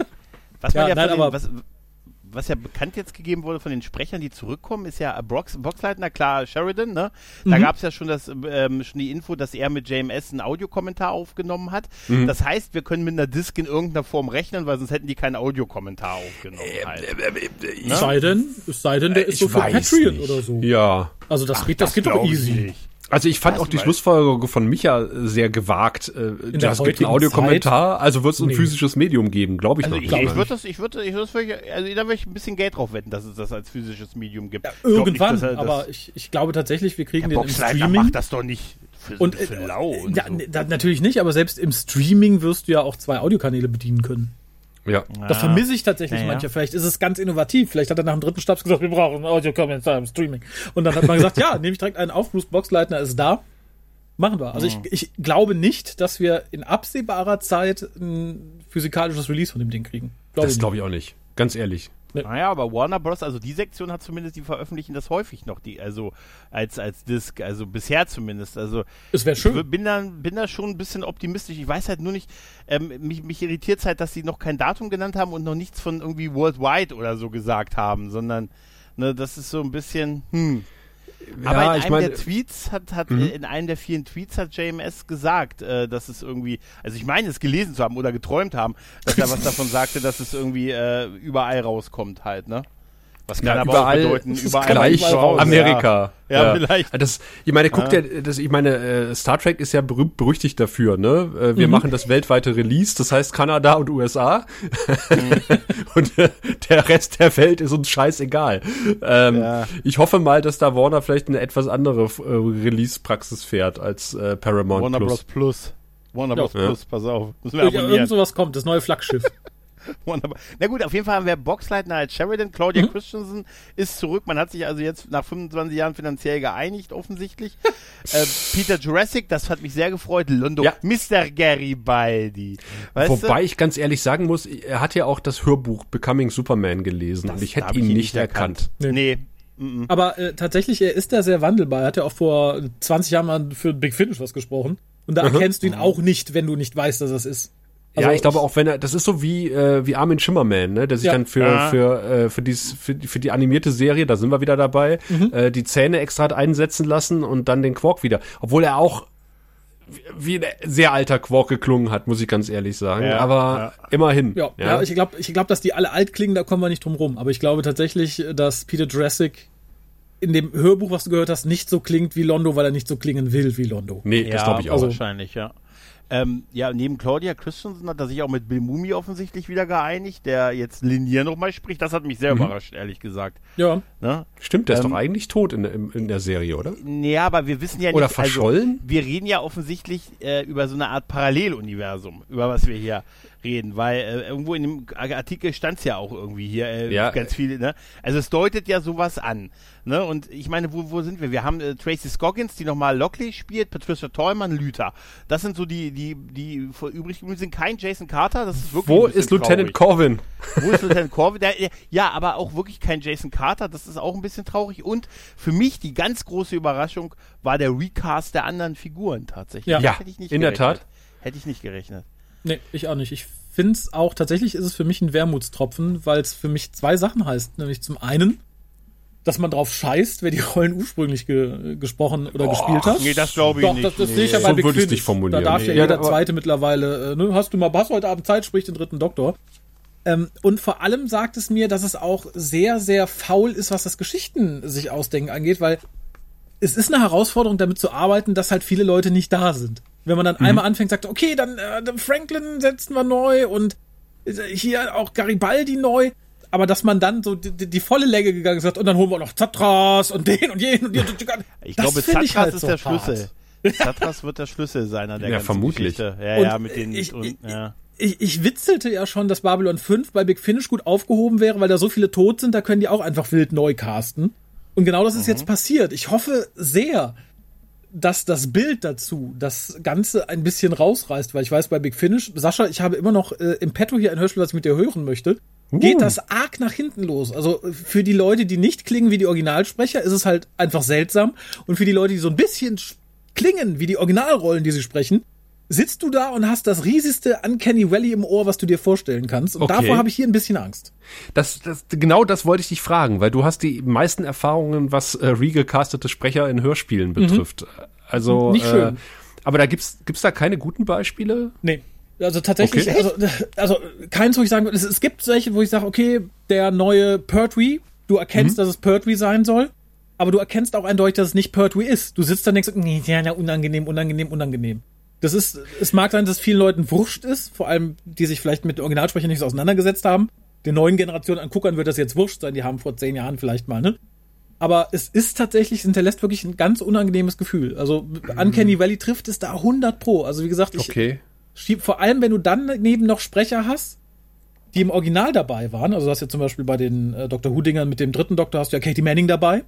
Was man Ja, ja, nein, von den, aber- was, was ja bekannt jetzt gegeben wurde von den Sprechern, die zurückkommen, ist ja Box, Boxleitner, klar, Sheridan, ne? Da Mhm. gab es ja schon, das, ähm, schon die Info, dass er mit JMS einen Audiokommentar aufgenommen hat. Mhm. Das heißt, wir können mit einer Disk in irgendeiner Form rechnen, weil sonst hätten die keinen Audiokommentar aufgenommen. halt. Es sei denn, es sei denn, der ist Ich so für Patreon nicht. oder so. Ja. Also das geht, das, geht doch easy. nicht. Also ich fand auch die Schlussfolgerung von Micha sehr gewagt. Äh, ja, es gibt einen heutigen Audiokommentar, also wird es ein Nee. physisches Medium geben, glaube ich Also noch. ich, gar ich nicht. würde das, ich würde, ich würde das wirklich, also da würde ich ein bisschen Geld drauf wetten, dass es das als physisches Medium gibt. Nicht, Irgendwann, er das- aber ich, ich glaube tatsächlich, wir kriegen der den im Streaming. macht das doch nicht für, Und, für äh, lau. Und ja, so. ne, da, natürlich nicht, aber selbst im Streaming wirst du ja auch zwei Audiokanäle bedienen können. Ja. Das vermisse ich tatsächlich Ja, ja. mancher. Vielleicht ist es ganz innovativ. Vielleicht hat er nach dem dritten Stabs gesagt, wir brauchen einen Audiokommentar im Streaming. Und dann hat man gesagt, ja, nehme ich direkt einen auf, Bruce Boxleitner ist da. Machen wir. Also ich, ich glaube nicht, dass wir in absehbarer Zeit ein physikalisches Release von dem Ding kriegen. Glaube Das ich glaube ich auch nicht. Ganz ehrlich. Naja, aber Warner Bros., also die Sektion hat zumindest, die veröffentlichen das häufig noch, die, also als, als Disc, also bisher zumindest. Also Es wäre ich schön. bin da, bin da schon ein bisschen optimistisch. Ich weiß halt nur nicht, ähm, mich, mich irritiert halt, dass sie noch kein Datum genannt haben und noch nichts von irgendwie Worldwide oder so gesagt haben, sondern ne, das ist so ein bisschen, hm. Aber Ja, in ich einem meine- der Tweets hat, hat Mhm. äh, in einem der vielen Tweets hat JMS gesagt, äh, dass es irgendwie, also ich meine es gelesen zu haben oder geträumt haben, dass er was davon sagte, dass es irgendwie äh, überall rauskommt halt, ne? Was kann Ja, aber überall auch bedeuten, ist überall Gleich überall Amerika. Ja, vielleicht. Das, ich meine, guckt Ja. ja, das, ich meine, äh, Star Trek ist ja berühmt berüchtigt dafür, ne? Äh, Mhm. wir machen das weltweite Release, das heißt Kanada und USA. Mhm. und äh, der Rest der Welt ist uns scheißegal. Ähm, Ja. Ich hoffe mal, dass da Warner vielleicht eine etwas andere äh, Release-Praxis fährt als äh, Paramount Warner Plus. Bros. Plus. Warner Ja. Bros. Plus, pass auf. Müssen wir Ja, irgend abonnieren. sowas kommt, das neue Flaggschiff. Wunderbar. Na gut, auf jeden Fall haben wir Boxleitner als Sheridan. Claudia Mhm. Christensen ist zurück. Man hat sich also jetzt nach 25 Jahren finanziell geeinigt, offensichtlich. äh, Peter Jurassic, das hat mich sehr gefreut. Londo, Ja. Mr. Garibaldi. Weißt Wobei du? ich ganz ehrlich sagen muss, er hat ja auch das Hörbuch Becoming Superman gelesen und ich hätte hab ihn nicht erkannt. Nee. Nee. Mm. Aber äh, tatsächlich, er ist da sehr wandelbar. Er hat ja auch vor 20 Jahren mal für Big Finish was gesprochen. Und da erkennst du ihn auch nicht, wenn du nicht weißt, dass es ist. Ja, Also ich glaube auch, wenn er, das ist so wie, äh, wie Armin Schimmerman, ne, der sich Ja. dann für, Ah. für, äh, für, dies, für, die- für die animierte Serie, da sind wir wieder dabei, Mhm. äh, die Zähne extra hat einsetzen lassen und dann den Quark wieder. Obwohl er auch wie ein sehr alter Quark geklungen hat, muss ich ganz ehrlich sagen. Ja, Aber immerhin. Ja, ja. ich glaube, ich glaub, dass die alle alt klingen, da kommen wir nicht drum rum. Aber ich glaube tatsächlich, dass Peter Jurassic in dem Hörbuch, was du gehört hast, nicht so klingt wie Londo, weil er nicht so klingen will wie Londo. nee, das glaube ich auch. also- Wahrscheinlich, ja. Ähm, ja, neben Claudia Christensen hat er sich auch mit Bill Mumi offensichtlich wieder geeinigt, der jetzt Linier nochmal spricht. Das hat mich Mhm. sehr überrascht, ehrlich gesagt. Ja, Ne? Stimmt, der ist Ähm, doch eigentlich tot in, der- in, in der Serie, oder? Nee, aber wir wissen ja nicht. Oder verschollen? Also, wir reden ja offensichtlich äh, über so eine Art Paralleluniversum, über was wir hier reden, weil äh, irgendwo in dem Artikel stand es ja auch irgendwie hier äh, Ja. ganz viele, ne? Also es deutet ja sowas an, ne? Und ich meine, wo, wo sind wir? Wir haben äh, Tracy Scoggins, die nochmal Lockley spielt, Patricia Tallman, Luther. Das sind so die, die, die vor- übrig geblieben sind. Kein Jason Carter, das ist wirklich Wo ist Lieutenant traurig. Corvin? Wo ist Lieutenant Corvin? Der, der, ja, aber auch wirklich kein Jason Carter. Das ist auch ein bisschen traurig. Und für mich die ganz große Überraschung war der Recast der anderen Figuren tatsächlich. Ja. Ja, Hätte ich nicht in der gerechnet. Tat. Hätte ich nicht gerechnet. Nee, ich auch nicht. Ich finde es auch, tatsächlich ist es für mich ein Wermutstropfen, weil es für mich zwei Sachen heißt. Nämlich zum einen, dass man drauf scheißt, wer die Rollen ursprünglich ge gesprochen oder gespielt hat. Nee, das glaube ich Doch, nicht. das, das Nee. sehe ich ja So würde Finish. nicht formulieren. Da darf Nee. ja jeder Zweite mittlerweile, äh, ne, hast du mal was heute Abend Zeit, sprich den dritten Doktor. Ähm, und vor allem sagt es mir, dass es auch sehr, sehr faul ist, was das Geschichten sich ausdenken angeht, weil es ist eine Herausforderung, damit zu arbeiten, dass halt viele Leute nicht da sind. Wenn man dann einmal anfängt, sagt, okay, dann äh, Franklin setzen wir neu und äh, hier auch Garibaldi neu. Aber dass man dann so die, die, die volle Länge gegangen ist und dann holen wir noch Zatras und den und jeden und den. Ich Das glaube, Zatras ich halt ist so der. Schlüssel. Zatras wird der Schlüssel sein an der Ja, ganzen vermutlich. Geschichte. Ja, Und ja, mit den ich- und, ich- ja. ich, ich witzelte ja schon, dass Babylon 5 bei Big Finish gut aufgehoben wäre, weil da so viele tot sind, da können die auch einfach wild neu casten. Und genau das ist Mhm. jetzt passiert. Ich hoffe sehr, dass das Bild dazu das Ganze ein bisschen rausreißt, weil ich weiß bei Big Finish, Sascha, ich habe immer noch äh, im Petto hier ein Hörspiel, was ich mit dir hören möchte. Geht das arg nach hinten los? Also für die Leute, die nicht klingen wie die Originalsprecher, ist es halt einfach seltsam. Und für die Leute, die so ein bisschen sch- klingen wie die Originalrollen, die sie sprechen, sitzt du da und hast das riesigste Uncanny Valley im Ohr, was du dir vorstellen kannst. Und Okay. davor habe ich hier ein bisschen Angst. Das, das, genau das wollte ich dich fragen, weil du hast die meisten Erfahrungen, was äh, regecastete Sprecher in Hörspielen betrifft. Also Mhm. Nicht Äh, schön. aber da gibt's gibt's da keine guten Beispiele? Nee. Also tatsächlich, Okay. also, also keins, wo ich sagen würde, es, es gibt solche, wo ich sage, okay, der neue Pertwee, du erkennst, dass es Pertwee sein soll, aber du erkennst auch eindeutig, dass es nicht Pertwee ist. Du sitzt da und denkst, nee, ja, na, unangenehm, unangenehm, unangenehm. Das ist, es mag sein, dass es vielen Leuten wurscht ist, vor allem, die sich vielleicht mit Originalsprechern nicht so auseinandergesetzt haben. Der neuen Generation an Guckern wird das jetzt wurscht sein, die haben vor zehn Jahren vielleicht mal, ne? Aber es ist tatsächlich, es hinterlässt wirklich ein ganz unangenehmes Gefühl. Also Uncanny Valley trifft es da 100 pro. Also wie gesagt, ich, Okay. Schieb, vor allem, wenn du dann daneben noch Sprecher hast, die im Original dabei waren. Also du hast ja zum Beispiel bei den äh, Dr. Who-Dingern mit dem dritten Doktor hast du ja Katie Manning dabei,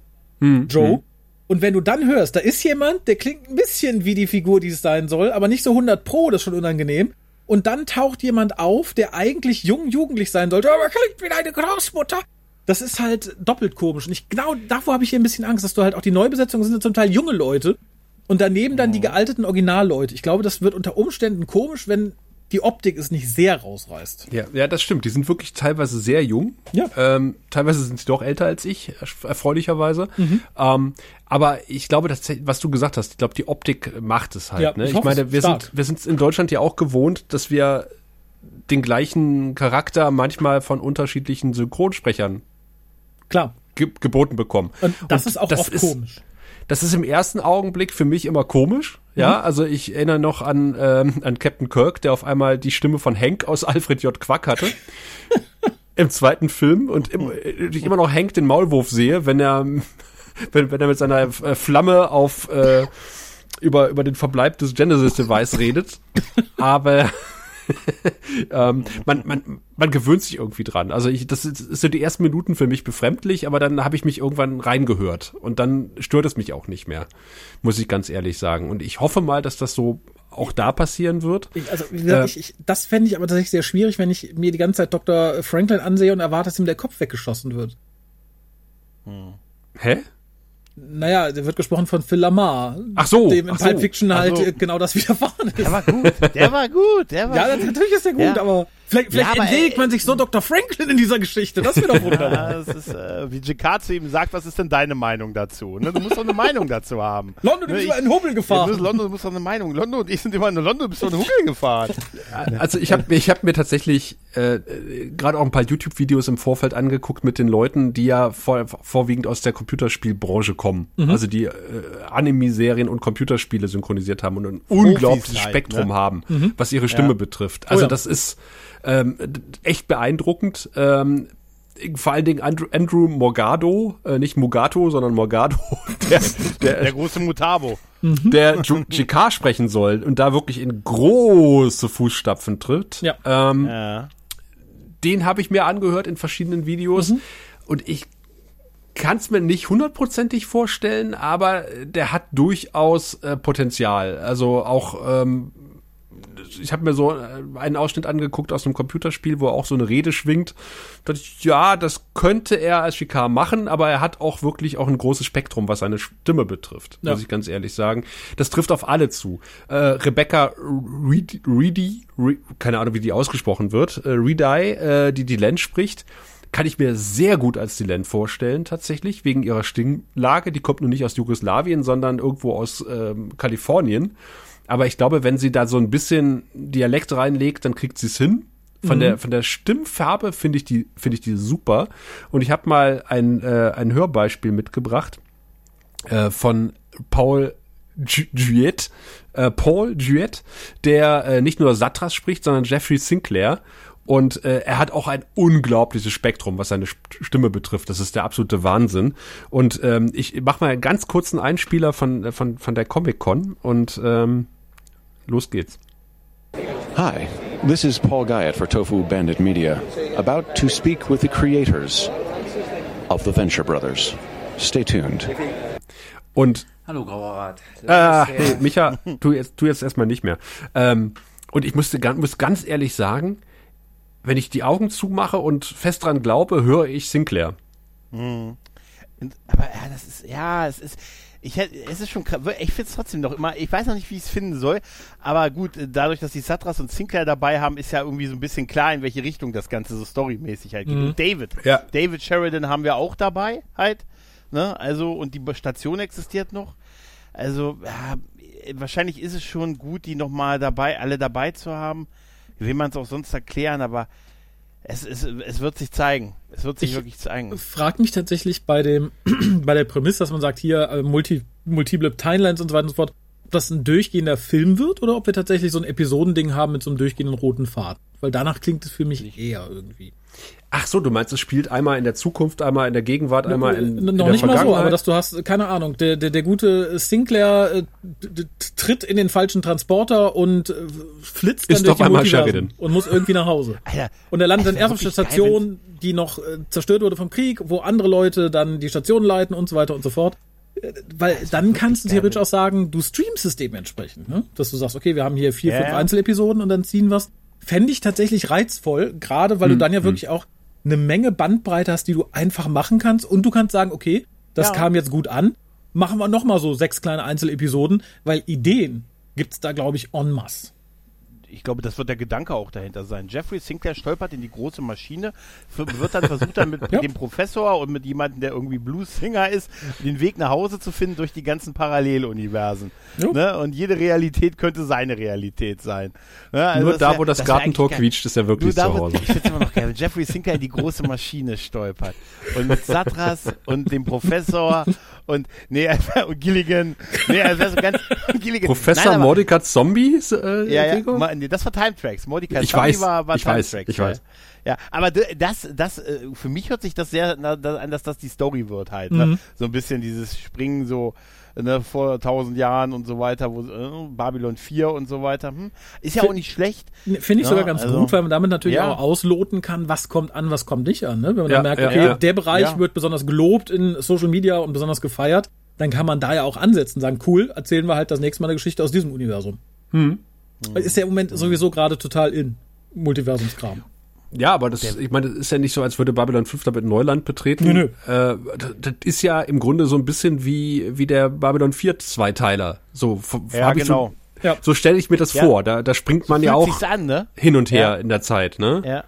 Joe. Und wenn du dann hörst, da ist jemand, der klingt ein bisschen wie die Figur, die es sein soll, aber nicht so 100 pro, das ist schon unangenehm. Und dann taucht jemand auf, der eigentlich jung, jugendlich sein sollte, aber klingt wie deine Großmutter. Das ist halt doppelt komisch. Und ich, genau davor habe ich hier ein bisschen Angst, dass du halt auch die Neubesetzungen sind zum Teil junge Leute und daneben dann die gealteten Originalleute. Ich glaube, das wird unter Umständen komisch, wenn die Optik es nicht sehr rausreißt. Ja, ja, das stimmt. Die sind wirklich teilweise sehr jung. Ja. Ähm, teilweise sind sie doch älter als ich, erf- erfreulicherweise. Ähm, aber ich glaube, dass, was du gesagt hast, ich glaube, die Optik macht es halt. Ja, ne? ich ich, meine, wir stark. sind, wir sind in Deutschland ja auch gewohnt, dass wir den gleichen Charakter manchmal von unterschiedlichen Synchronsprechern Klar. ge geboten bekommen. Und das ist auch das oft ist- komisch. Das ist im ersten Augenblick für mich immer komisch. Ja, Mhm. also ich erinnere noch an, ähm, an Captain Kirk, der auf einmal die Stimme von Hank aus Alfred J. Quack hatte. Im zweiten Film und im, äh, ich immer noch Hank den Maulwurf sehe, wenn er, wenn, wenn er mit seiner äh, Flamme auf, äh, über, über den Verbleib des Genesis Device redet. Aber, ähm, man, man, man gewöhnt sich irgendwie dran. Also ich, das ist, ist so die ersten Minuten für mich befremdlich, aber dann habe ich mich irgendwann reingehört und dann stört es mich auch nicht mehr, muss ich ganz ehrlich sagen. Und ich hoffe mal, dass das so auch da passieren wird. Ich, also, wie gesagt, Äh, ich, ich, das fände ich aber tatsächlich sehr schwierig, wenn ich mir die ganze Zeit Dr. Franklin ansehe und erwarte, dass ihm der Kopf weggeschossen wird. Hä? Naja, der wird gesprochen von Phil Lamar. Ach so, Dem in ach so, Pulp Fiction halt so. genau das widerfahren ist. Der war gut, der war gut, der war Ja, gut. natürlich ist der gut, Ja. aber vielleicht, vielleicht Ja, entledigt man sich so Dr. Franklin in dieser Geschichte. Das wäre doch wunderbar. Ja, das ist, äh, wie JK zu ihm sagt, was ist denn deine Meinung dazu? Ne? Du musst doch eine Meinung dazu haben. London, du Ne, bist über einen Hubbel Ja, gefahren. du bist London, du musst doch eine Meinung. London und ich sind immer in London, du bist doch einen Huckel gefahren. Also ich habe ich hab mir tatsächlich äh, gerade auch ein paar YouTube-Videos im Vorfeld angeguckt mit den Leuten, die ja vor, vorwiegend aus der Computerspielbranche kommen. Also die äh, Anime-Serien und Computerspiele synchronisiert haben und ein unglaubliches Spektrum ne? haben, was ihre Stimme Ja. betrifft. Also ja. das ist ähm, echt beeindruckend. Ähm, vor allen Dingen Andrew, Andrew Morgado, äh, nicht Mugato, sondern Morgado, der, der, Der große Mutabo. der Ju- GK sprechen soll und da wirklich in große Fußstapfen tritt. Ja. Ähm, Ja. Den habe ich mir angehört in verschiedenen Videos und ich kann es mir nicht hundertprozentig vorstellen, aber der hat durchaus äh, Potenzial. Also auch ähm, ich habe mir so äh, einen Ausschnitt angeguckt aus einem Computerspiel, wo auch so eine Rede schwingt. Da dachte ich, ja, das könnte er als Vikar machen, aber er hat auch wirklich auch ein großes Spektrum, was seine Stimme betrifft, Ja. muss ich ganz ehrlich sagen. Das trifft auf alle zu. Äh, Rebecca Reedy, Reedy Re, keine Ahnung, wie die ausgesprochen wird, äh, Reedy, äh, die die Len spricht, kann ich mir sehr gut als die Len vorstellen, tatsächlich, wegen ihrer Stimmlage. Die kommt nun nicht aus Jugoslawien, sondern irgendwo aus ähm, Kalifornien. Aber ich glaube, wenn sie da so ein bisschen Dialekt reinlegt, dann kriegt sie es hin. Von der von der Stimmfarbe finde ich die finde ich die super. Und ich habe mal ein äh, ein Hörbeispiel mitgebracht äh, von Paul Juet, äh, Paul Juet, der äh, nicht nur Satras spricht, sondern Jeffrey Sinclair. Und äh, er hat auch ein unglaubliches Spektrum, was seine St- Stimme betrifft. Das ist der absolute Wahnsinn. Und ähm, ich mache mal einen ganz kurzen Einspieler von, äh, von, von der Comic-Con und ähm, los geht's. Hi, this is Paul Guyot for Tofu Bandit Media, about to speak with the creators of the Venture Brothers. Stay tuned. Und Hallo, Grauer Rat. Ah, her. Micha, tu jetzt, tu jetzt erstmal nicht mehr. Ähm, und ich musste ganz, muss ganz ehrlich sagen, wenn ich die Augen zumache und fest dran glaube, höre ich Sinclair. Und- Aber ja, das ist, ja, es ist, ich hätte, es ist schon, ich finde es trotzdem noch immer, ich weiß noch nicht, wie ich es finden soll, aber gut, äh, dadurch, dass die Satras und Sinclair dabei haben, ist ja irgendwie so ein bisschen klar, in welche Richtung das Ganze so storymäßig halt geht. Und David, Ja. David Sheridan haben wir auch dabei halt, ne, also, und die Station existiert noch, also, ja, wahrscheinlich ist es schon gut, die nochmal dabei, alle dabei zu haben, will man es auch sonst erklären, aber es, es, es wird sich zeigen, es wird sich Ich- wirklich zeigen. frag mich tatsächlich bei dem, bei der Prämisse, dass man sagt, hier äh, multi, multiple Timelines und so weiter und so fort, ob das ein durchgehender Film wird oder ob wir tatsächlich so ein Episodending haben mit so einem durchgehenden roten Faden. Weil danach klingt es für mich eher irgendwie. Ach so, du meinst, es spielt einmal in der Zukunft, einmal in der Gegenwart, einmal in, in Noch der nicht mal so, Vergangenheit. aber dass du hast, keine Ahnung, der, der, der gute Sinclair äh, tritt in den falschen Transporter und äh, flitzt dann Ist durch die einmal Multiversen und muss irgendwie nach Hause. Alter, Und er landet dann erst auf der geil, Station, die noch äh, zerstört wurde vom Krieg, wo andere Leute dann die Station leiten und so weiter und so fort. Äh, Weil dann kannst du theoretisch auch sagen, du streamst es dementsprechend, ne? Dass du sagst, okay, wir haben hier vier, Ja, fünf. Einzelepisoden und dann ziehen wir's. Fände ich tatsächlich reizvoll, gerade Hm, weil du dann ja wirklich auch eine Menge Bandbreite hast, die du einfach machen kannst und du kannst sagen, okay, das Ja. kam jetzt gut an, machen wir noch mal so sechs kleine Einzelepisoden, weil Ideen gibt's da, glaube ich, en masse. Ich glaube, das wird der Gedanke auch dahinter sein. Jeffrey Sinclair stolpert in die große Maschine, wird dann versucht dann mit Ja. dem Professor und mit jemandem, der irgendwie Blues-Singer ist, den Weg nach Hause zu finden durch die ganzen Paralleluniversen. Ja. Ne? Und jede Realität könnte seine Realität sein. Ne? Also Nur da, wär- wo das, das Gartentor quietscht, ist er wirklich zu Hause. ich finde immer noch geil, wenn Jeffrey Sinclair in die große Maschine stolpert. Und mit Satras und dem Professor und, nee, und Gilligan. Nee, also ganz, Gilligan. Professor Nein, aber- Mordecai Zombie, äh, ja, ja, ma- nee, das war Time Tracks. Mordecai Ich weiß, war, war ich Time weiß, Tracks. ich ja. weiß. Ja, aber das, das, äh, für mich hört sich das sehr an, dass das die Story wird halt. Ne? Mhm. So ein bisschen dieses Springen so ne, vor tausend Jahren und so weiter, wo äh, Babylon 4 und so weiter. Hm? Ist ja auch nicht schlecht. Finde ich Ja, sogar ganz also- gut, weil man damit natürlich Ja. auch ausloten kann, was kommt an, was kommt nicht an. Ne? Wenn man Ja, dann merkt, ja, okay, ja. der Bereich Ja. wird besonders gelobt in Social Media und besonders gefeiert, dann kann man da ja auch ansetzen, sagen, cool, erzählen wir halt das nächste Mal eine Geschichte aus diesem Universum. Hm. Ist ja im Moment sowieso gerade total in Multiversumskram. Ja, aber das, ich meine, das ist ja nicht so, als würde Babylon 5 damit Neuland betreten. Nö, Äh, das, das ist ja im Grunde so ein bisschen wie, wie der Babylon 4 Zweiteiler. So, Ja, hab ich genau. So, Ja. so stelle ich mir das Ja. vor. Da, da springt man ja Fühlt auch an, ne? hin und her Ja. in der Zeit, ne? Ja.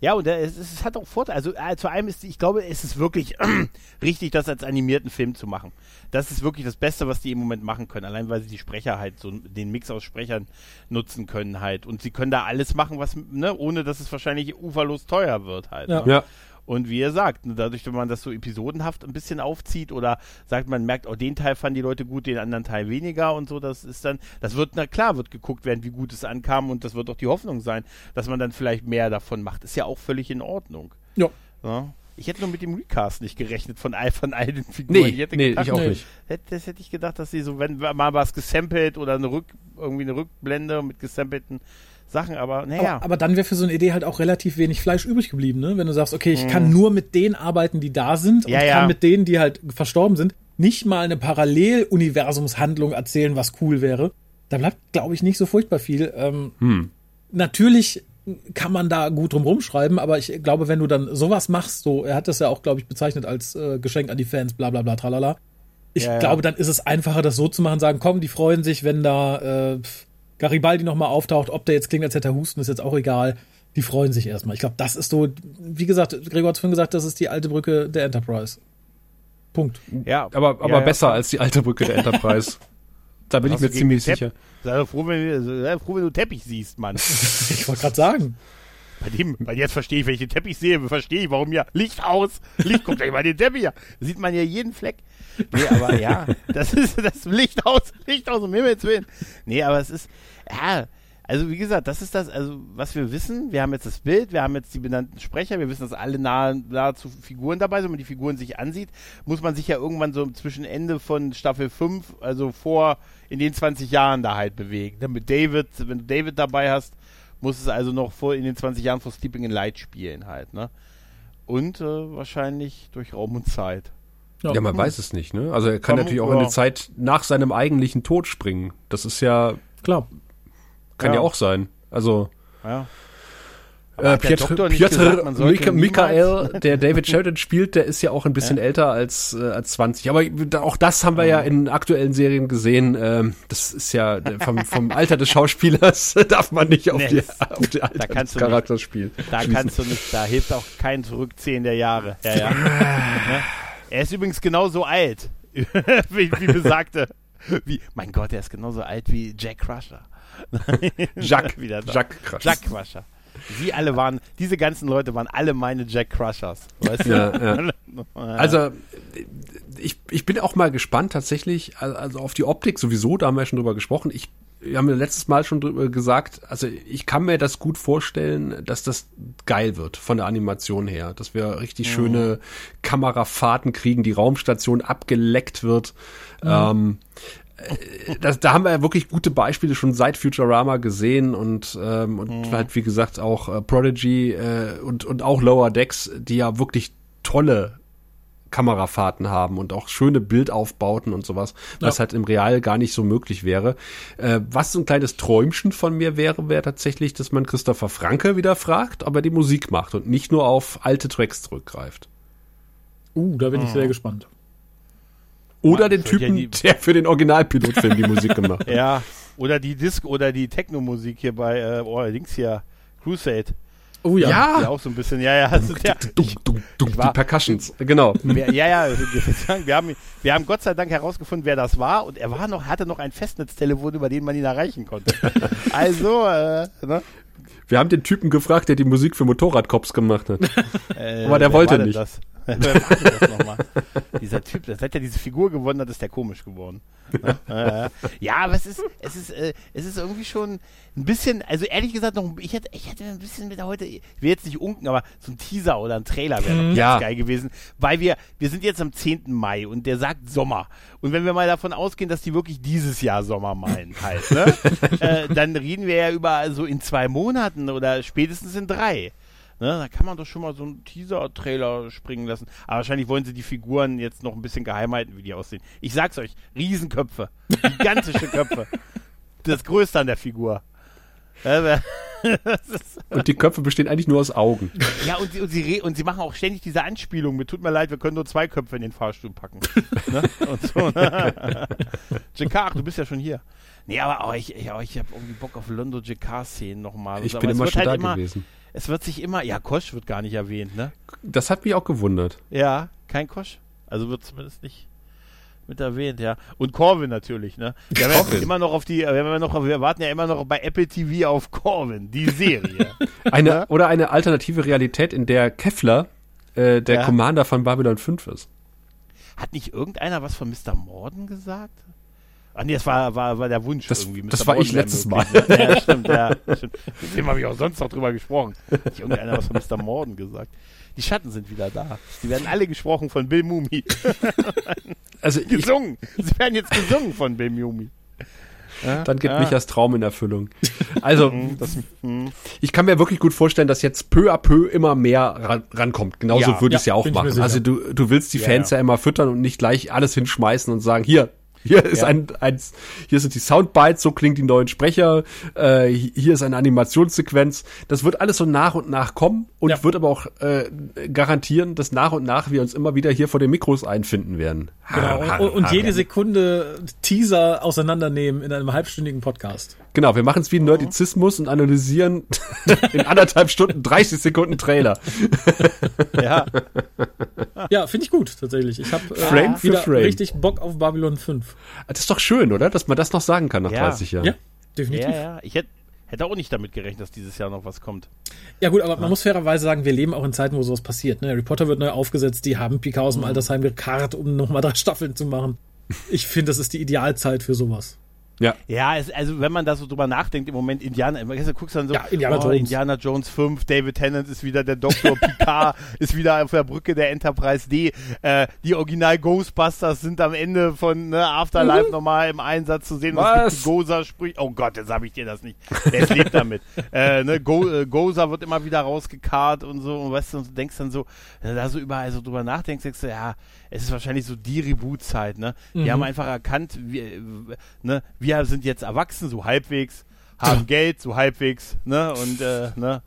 Ja, und äh, es, es hat auch Vorteile. Also äh, zu einem ist, ich glaube, es ist wirklich richtig, das als animierten Film zu machen. Das ist wirklich das Beste, was die im Moment machen können. Allein weil sie die Sprecher halt so den Mix aus Sprechern nutzen können halt. Und sie können da alles machen, was, ne, ohne dass es wahrscheinlich uferlos teuer wird halt. Ja. Ne? Ja. Und wie ihr sagt, dadurch, wenn man das so episodenhaft ein bisschen aufzieht oder sagt, man merkt, oh, den Teil fanden die Leute gut, den anderen Teil weniger und so, das ist dann, das wird, na klar, wird geguckt werden, wie gut es ankam und das wird auch die Hoffnung sein, dass man dann vielleicht mehr davon macht. Ist ja auch völlig in Ordnung. Ja. Ja? Ich hätte nur mit dem Recast nicht gerechnet von all, von all den Figuren. Nee, ich hätte nee, gedacht, ich auch nee. nicht. Hätte, das hätte ich gedacht, dass sie so, wenn mal was gesampelt oder eine Rück, irgendwie eine Rückblende mit gesampelten Sachen, aber naja. Aber, aber dann wäre für so eine Idee halt auch relativ wenig Fleisch übrig geblieben, ne? Wenn du sagst, okay, ich kann nur mit denen arbeiten, die da sind und Mhm. Ja, ja. kann mit denen, die halt verstorben sind, nicht mal eine Paralleluniversumshandlung erzählen, was cool wäre. Da bleibt, glaube ich, nicht so furchtbar viel. Ähm, Hm. Natürlich kann man da gut drum rumschreiben, aber ich glaube, wenn du dann sowas machst, so, er hat das ja auch, glaube ich, bezeichnet als äh, Geschenk an die Fans, bla bla bla, tralala. Ich Ja, ja. glaube, dann ist es einfacher, das so zu machen, sagen, komm, die freuen sich, wenn da äh, Garibaldi nochmal auftaucht, ob der jetzt klingt, als hätte er Husten, ist jetzt auch egal. Die freuen sich erstmal. Ich glaube, das ist so, wie gesagt, Gregor hat vorhin gesagt, das ist die alte Brücke der Enterprise. Punkt. ja, Aber, aber ja, ja. besser als die alte Brücke der Enterprise. da bin Hast ich mir ziemlich Tepp- sicher. Sei doch froh, wenn, sei froh, wenn du Teppich siehst, Mann. Ich wollte gerade sagen. Bei dem, weil jetzt verstehe ich, wenn ich den Teppich sehe, verstehe ich, warum ja Licht aus. Licht, guckt euch mal den Teppich an. Da sieht man ja jeden Fleck. Nee, aber ja, das ist das Licht aus, Licht aus, um Himmels Willen. Nee, aber es ist, ja, also wie gesagt, das ist das, also was wir wissen. Wir haben jetzt das Bild, wir haben jetzt die benannten Sprecher, wir wissen, dass alle nahe, nahezu Figuren dabei sind. Wenn man die Figuren sich ansieht, muss man sich ja irgendwann so zwischen Ende von Staffel 5, also vor in den 20 Jahren da halt bewegen. Mit David, wenn du David dabei hast, muss es also noch vor in den 20 Jahren vor Sleeping in Light spielen halt, ne? Und äh, wahrscheinlich durch Raum und Zeit. Ja, man weiß es nicht, ne? Also er kann Komm, natürlich auch ja. in eine Zeit nach seinem eigentlichen Tod springen. Das ist ja, Klar. kann ja, Ja. auch sein. Also Ja. äh, Pietr, Piotr Mika- Michael, der David Sheridan spielt, der ist ja auch ein bisschen älter als, äh, als 20. Aber da- auch das haben wir ja in aktuellen Serien gesehen. Ähm, das ist ja vom, vom Alter des Schauspielers darf man nicht auf, Nee, die, auf die Alter kannst des. Charakters spielen. Da kannst du nicht, da hilft auch kein Zurückzählen der Jahre. Ja, ja. Er ist übrigens genauso alt, wie, wie besagte. Wie, mein Gott, er ist genauso alt wie Jack Crusher. Jack, Wieder da. Jack Crush. Jack Crusher. Sie alle waren, diese ganzen Leute waren alle meine Jack Crushers. Weißt du? Ja. Ja. Also ich, ich bin auch mal gespannt tatsächlich, also auf die Optik sowieso, da haben wir ja schon drüber gesprochen. Ich wir haben letztes Mal schon drüber gesagt, also ich kann mir das gut vorstellen, dass das geil wird von der Animation her, dass wir richtig schöne Kamerafahrten kriegen, die Raumstation abgeleckt wird. Ähm, äh, das, da haben wir ja wirklich gute Beispiele schon seit Futurama gesehen und, ähm, und halt wie gesagt auch äh, Prodigy äh, und, und auch Lower Decks, die ja wirklich tolle Kamerafahrten haben und auch schöne Bildaufbauten und sowas, was halt im Real gar nicht so möglich wäre. Äh, was so ein kleines Träumchen von mir wäre, wäre tatsächlich, dass man Christopher Franke wieder fragt, ob er die Musik macht und nicht nur auf alte Tracks zurückgreift. Uh, da bin ich sehr gespannt. Oder Ja, den ja Typen, die- der für den Originalpilotfilm die Musik gemacht hat. Ja, oder die Disc oder die Techno-Musik hier bei, äh, oh, links hier, Crusade. Oh ja. Ja. Ja, auch so ein bisschen, ja, ja. Ist ja Dum, dum, dum, die war- Percussions, genau. wir, ja, ja, wir haben, wir haben Gott sei Dank herausgefunden, wer das war und er war noch, hatte noch ein Festnetztelefon, über den man ihn erreichen konnte. Also, äh, ne? Wir haben den Typen gefragt, der die Musik für Motorradcops gemacht hat. Äh, Aber der wollte war nicht. Das? Wer war denn das nochmal? Dieser Typ, seit er diese Figur gewonnen hat, ist der komisch geworden. Ne? Ja, aber es ist, es ist, äh, es ist irgendwie schon ein bisschen, also ehrlich gesagt noch, ich hätte, ich hätte ein bisschen mit heute, ich will jetzt nicht unken, aber so ein Teaser oder ein Trailer wäre noch ganz Ja. geil gewesen, weil wir, wir sind jetzt am 10. Mai und der sagt Sommer. Und wenn wir mal davon ausgehen, dass die wirklich dieses Jahr Sommer meinen halt, ne? äh, dann reden wir ja über so in zwei Monaten oder spätestens in drei. Ne, da kann man doch schon mal so einen Teaser-Trailer springen lassen. Aber wahrscheinlich wollen sie die Figuren jetzt noch ein bisschen geheim halten, wie die aussehen. Ich sag's euch, Riesenköpfe. Gigantische Köpfe. Das Größte an der Figur. Und die Köpfe bestehen eigentlich nur aus Augen. ja, und sie, und, sie, und sie machen auch ständig diese Anspielung. Mir tut mir leid, wir können nur zwei Köpfe in den Fahrstuhl packen. ne? Und so. Jakar, du bist ja schon hier. Nee, aber oh, ich, ich, oh, ich habe irgendwie Bock auf Londo Jakar-Szenen nochmal. Ich Aber bin es immer wird schon halt da immer, gewesen. Es wird sich immer, ja, Kosch wird gar nicht erwähnt, ne? Das hat mich auch gewundert. Ja, kein Kosch. Also wird zumindest nicht mit erwähnt, ja. Und Corvin natürlich, ne? Wir, haben ja Corvin. immer noch auf die, wir, noch, wir warten ja immer noch bei Apple TV auf Corvin, die Serie. Eine, Ja. Oder eine alternative Realität, in der Kevlar äh, der Ja. Commander von Babylon 5 ist. Hat nicht irgendeiner was von Mr. Morden gesagt? Ah nee, das war, war, war der Wunsch Das- irgendwie. das war ich wäre letztes möglich, Ne? Ja, stimmt, ja. Stimmt. Mit dem habe ich auch sonst noch drüber gesprochen. Hat nicht irgendeiner was von Mr. Morden gesagt? Die Schatten sind wieder da. Die werden alle gesprochen von Bill Mumi. Also gesungen. Sie werden jetzt gesungen von Bill Mumi. Ja? dann gibt ja. Michas Traum in Erfüllung. Also Das, hm. ich kann mir wirklich gut vorstellen, dass jetzt peu à peu immer mehr ran, rankommt. Genauso Ja. würde ich es Ja, auch machen. Also du, du willst die Fans ja. immer füttern und nicht gleich alles hinschmeißen und sagen, hier, hier ist Ja. ein, ein, hier sind die Soundbites, so klingen die neuen Sprecher, äh, hier ist eine Animationssequenz. Das wird alles so nach und nach kommen und Ja. wird aber auch äh, garantieren, dass nach und nach wir uns immer wieder hier vor den Mikros einfinden werden. Genau. Und, und jede Sekunde Teaser auseinandernehmen in einem halbstündigen Podcast. Genau, wir machen es wie Nerdizismus und analysieren in anderthalb Stunden 30 Sekunden Trailer. ja. Ja, finde ich gut, tatsächlich. Ich habe äh, wieder Frame. richtig Bock auf Babylon 5. Das ist doch schön, oder? Dass man das noch sagen kann nach Ja. 30 Jahren. Ja, definitiv. ja, Ja, ja. Ich hätte hätte auch nicht damit gerechnet, dass dieses Jahr noch was kommt. gut, aber man muss fairerweise sagen, wir leben auch in Zeiten, wo sowas passiert. Ne? Harry Potter wird neu aufgesetzt, die haben Picard aus dem Altersheim gekarrt, um nochmal drei Staffeln zu machen. Ich finde, das ist die Idealzeit für sowas. Ja. Ja, es, also wenn man da so drüber nachdenkt, im Moment Indiana, gestern guckst du dann so, Ja, Indiana oh, Jones. Indiana Jones 5, David Tennant ist wieder der Doktor, Picard ist wieder auf der Brücke der Enterprise D, äh, die Original Ghostbusters sind am Ende von ne, Afterlife nochmal im Einsatz zu sehen. Und es Mhm. Was? gibt die Goza-Sprüche, oh Gott, jetzt habe ich dir das nicht, der lebt damit. äh, ne, Go, äh, Goza wird immer wieder rausgekarrt und so, und weißt du, und du denkst dann so, wenn du da so überall so drüber nachdenkst, denkst du, ja, es ist wahrscheinlich so die Reboot-Zeit, ne? Die Mhm. haben einfach erkannt, wir, äh, ne, wir sind jetzt erwachsen, so halbwegs, haben Geld, so halbwegs, ne? Und äh, ne,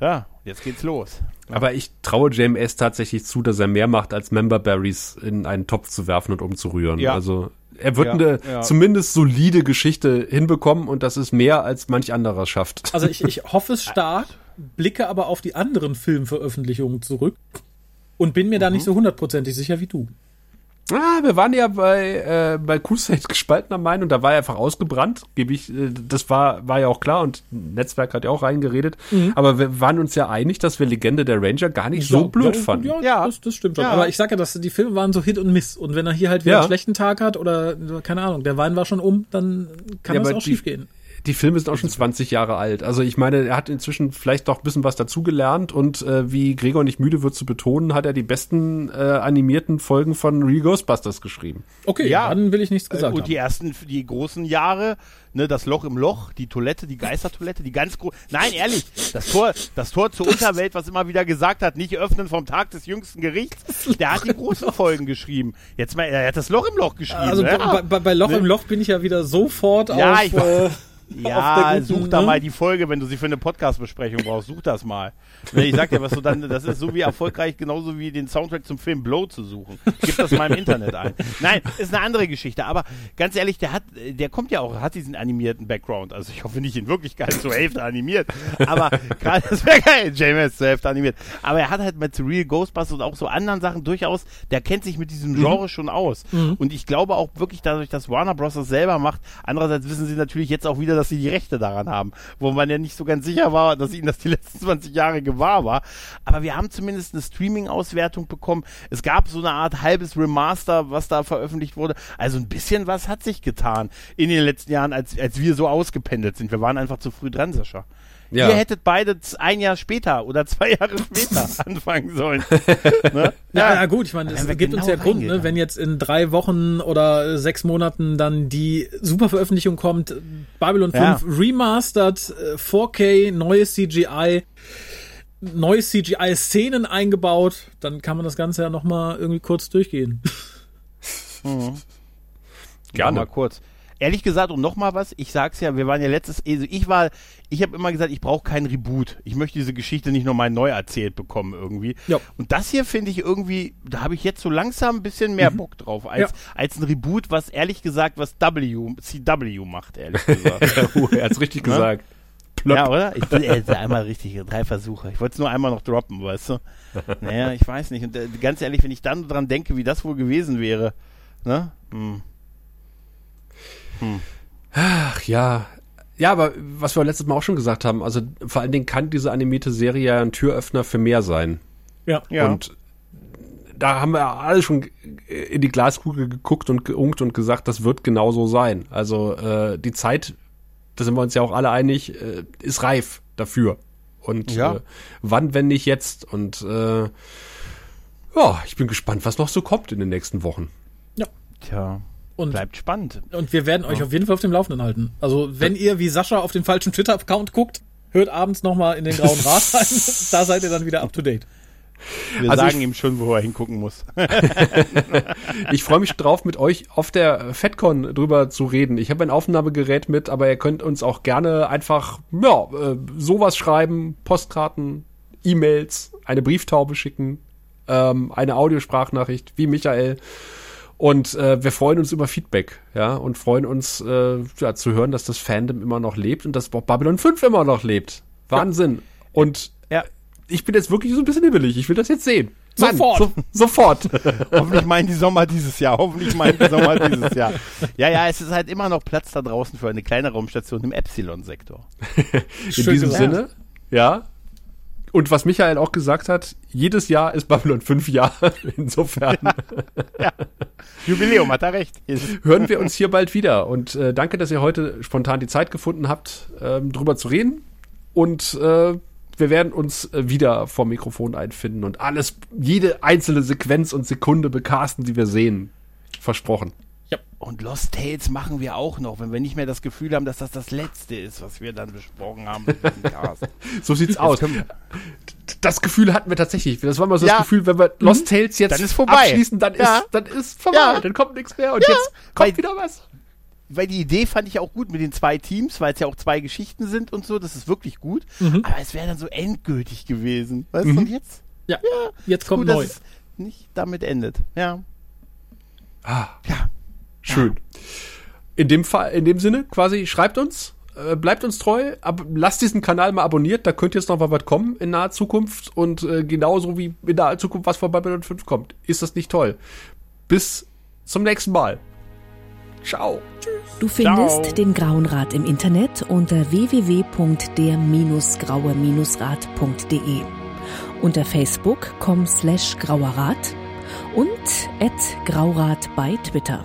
ja, jetzt geht's los. Aber ich traue JMS tatsächlich zu, dass er mehr macht, als Member Berries in einen Topf zu werfen und umzurühren. Ja. Also er wird Ja, eine ja. zumindest solide Geschichte hinbekommen und das ist mehr, als manch anderer schafft. Also ich, ich hoffe es stark, blicke aber auf die anderen Filmveröffentlichungen zurück und bin mir da nicht so hundertprozentig sicher wie du. Ah, wir waren ja bei, äh, bei Crusade gespaltener Meinung, da war er einfach ausgebrannt, gebe ich, äh, das war, war ja auch klar und Netzwerk hat ja auch reingeredet, aber wir waren uns ja einig, dass wir Legende der Ranger gar nicht so Ja, blöd ja, fanden. Ja, Ja. Das, das stimmt schon. Ja. Aber ich sage ja, dass die Filme waren so Hit und Miss. Und wenn er hier halt wieder Ja. einen schlechten Tag hat oder, keine Ahnung, der Wein war schon um, dann kann Ja, das auch die- schief gehen. Die Filme sind auch schon 20 Jahre alt. Also ich meine, er hat inzwischen vielleicht doch ein bisschen was dazugelernt und äh, wie Gregor nicht müde wird zu betonen, hat er die besten äh, animierten Folgen von Real Ghostbusters geschrieben. Okay, Ja. dann will ich nichts Äh, gesagt und die haben. ersten, die großen Jahre, ne, das Loch im Loch, die Toilette, die Geistertoilette, die ganz groß. Nein, ehrlich, das Tor, das Tor zur Unterwelt, was immer wieder gesagt hat, nicht öffnen vom Tag des jüngsten Gerichts, der hat die großen Folgen geschrieben. Jetzt mal, er hat das Loch im Loch geschrieben. Also ja. bei, bei, bei Loch Ne? im Loch bin ich ja wieder sofort Ja, auf. ich- äh, Ja, such da ne? mal die Folge, wenn du sie für eine Podcast-Besprechung brauchst. Such das mal. Ne, Ich sag dir, was du dann, das ist so wie erfolgreich, genauso wie den Soundtrack zum Film Blow zu suchen. Gib das mal im Internet ein. Nein, ist eine andere Geschichte. Aber ganz ehrlich, der hat, der kommt ja auch, hat diesen animierten Background. Also ich hoffe nicht in Wirklichkeit zur Hälfte animiert. Aber gerade, das wäre geil, James zur Hälfte animiert. Aber er hat halt mit The Real Ghostbusters und auch so anderen Sachen durchaus, der kennt sich mit diesem Genre schon aus. Und ich glaube auch wirklich dadurch, dass Warner Bros. das selber macht. Andererseits wissen sie natürlich jetzt auch wieder, dass sie die Rechte daran haben, wo man ja nicht so ganz sicher war, dass ihnen das die letzten 20 Jahre gewahr war. Aber wir haben zumindest eine Streaming-Auswertung bekommen. Es gab so eine Art halbes Remaster, was da veröffentlicht wurde. Also ein bisschen was hat sich getan in den letzten Jahren, als, als wir so ausgependelt sind. Wir waren einfach zu früh dran, Sascha. Ja. Ihr hättet beide ein Jahr später oder zwei Jahre später anfangen sollen. ne? Ja, ja, gut, ich meine, es gibt uns genau ja Grund, ne, wenn jetzt in drei Wochen oder sechs Monaten dann die Superveröffentlichung kommt, Babylon 5 Ja. remastered, äh, 4K, neues CGI, neue CGI-Szenen eingebaut, dann kann man das Ganze ja nochmal irgendwie kurz durchgehen. Gerne. Mal kurz. Ehrlich gesagt, und noch mal was, ich sag's ja, wir waren ja letztes, also ich war, ich habe immer gesagt, ich brauche keinen Reboot. Ich möchte diese Geschichte nicht nochmal neu erzählt bekommen irgendwie. Ja. Und das hier finde ich irgendwie, da habe ich jetzt so langsam ein bisschen mehr Bock drauf, als, Ja. als ein Reboot, was ehrlich gesagt, was W, CW macht, ehrlich gesagt. Uh, er hat's richtig Ne? gesagt. Plöpp. ja, oder? Ich will jetzt einmal richtig, drei Versuche. Ich wollte es nur einmal noch droppen, weißt du? Naja, ich weiß nicht. Und äh, ganz ehrlich, wenn ich dann dran denke, wie das wohl gewesen wäre, ne? Hm. Ach ja. Ja, aber was wir letztes Mal auch schon gesagt haben, also vor allen Dingen kann diese animierte Serie ja ein Türöffner für mehr sein. Ja. Ja. Und da haben wir alle schon in die Glaskugel geguckt und geunkt und gesagt, das wird genauso sein. Also äh, die Zeit, da sind wir uns ja auch alle einig, äh, ist reif dafür. Und Ja. äh, wann, wenn nicht jetzt? Und äh, ja, ich bin gespannt, was noch so kommt in den nächsten Wochen. Tja, Und, bleibt spannend. und wir werden euch auf jeden Fall auf dem Laufenden halten. Also wenn ihr wie Sascha auf den falschen Twitter-Account guckt, hört abends nochmal in den grauen Rat rein. da seid ihr dann wieder up to date. Wir Also sagen ich- ihm schon, wo er hingucken muss. Ich freue mich drauf, mit euch auf der FedCon drüber zu reden. Ich habe ein Aufnahmegerät mit, aber ihr könnt uns auch gerne einfach ja, äh, sowas schreiben, Postkarten, E-Mails, eine Brieftaube schicken, ähm, eine Audiosprachnachricht wie Michael. Und äh, wir freuen uns über Feedback, ja, und freuen uns äh, ja, zu hören, dass das Fandom immer noch lebt und dass Babylon 5 immer noch lebt. Wahnsinn. Und Ja. ich bin jetzt wirklich so ein bisschen hibbelig. Ich will das jetzt sehen. Sofort. so, sofort. Hoffentlich meinen die Sommer dieses Jahr. Hoffentlich meinen die Sommer dieses Jahr. Ja, ja, es ist halt immer noch Platz da draußen für eine kleine Raumstation im Epsilon-Sektor. In diesem gesagt. Sinne, ja. Und was Michael auch gesagt hat, jedes Jahr ist Babylon 5 Jahre. Insofern Jubiläum, hat er recht. hören wir uns hier bald wieder. Und äh, danke, dass ihr heute spontan die Zeit gefunden habt, ähm, drüber zu reden. Und äh, wir werden uns äh, wieder vor Mikrofon einfinden und alles, jede einzelne Sequenz und Sekunde bekasten, die wir sehen. Versprochen. Und Lost Tales machen wir auch noch, wenn wir nicht mehr das Gefühl haben, dass das das Letzte ist, was wir dann besprochen haben. So sieht's aus. Das Gefühl hatten wir tatsächlich. Das war mal so Ja. das Gefühl, wenn wir Lost Tales jetzt Dann ist vorbei. abschließen, dann Ja. ist, dann ist vorbei. Ja. Dann kommt nichts mehr und jetzt kommt Weil- wieder was. Weil die Idee fand ich auch gut mit den zwei Teams, weil es ja auch zwei Geschichten sind und so, das ist wirklich gut. Mhm. Aber es wäre dann so endgültig gewesen. Weißt du, Mhm. und jetzt? Ja, jetzt kommt gut, neu. dass es nicht damit endet. Ja. Ah, Ja. Schön. In dem Fall, in dem Sinne, quasi, schreibt uns, äh, bleibt uns treu, ab, lasst diesen Kanal mal abonniert, da könnte jetzt noch mal was kommen in naher Zukunft und äh, genauso wie in naher Zukunft was vor Babylon 5 kommt. Ist das nicht toll? Bis zum nächsten Mal. Ciao. Du findest Ciao. den Grauen Rat im Internet unter www.der-graue-rat.de, unter facebook.com slash grauerrat und at graurat bei Twitter.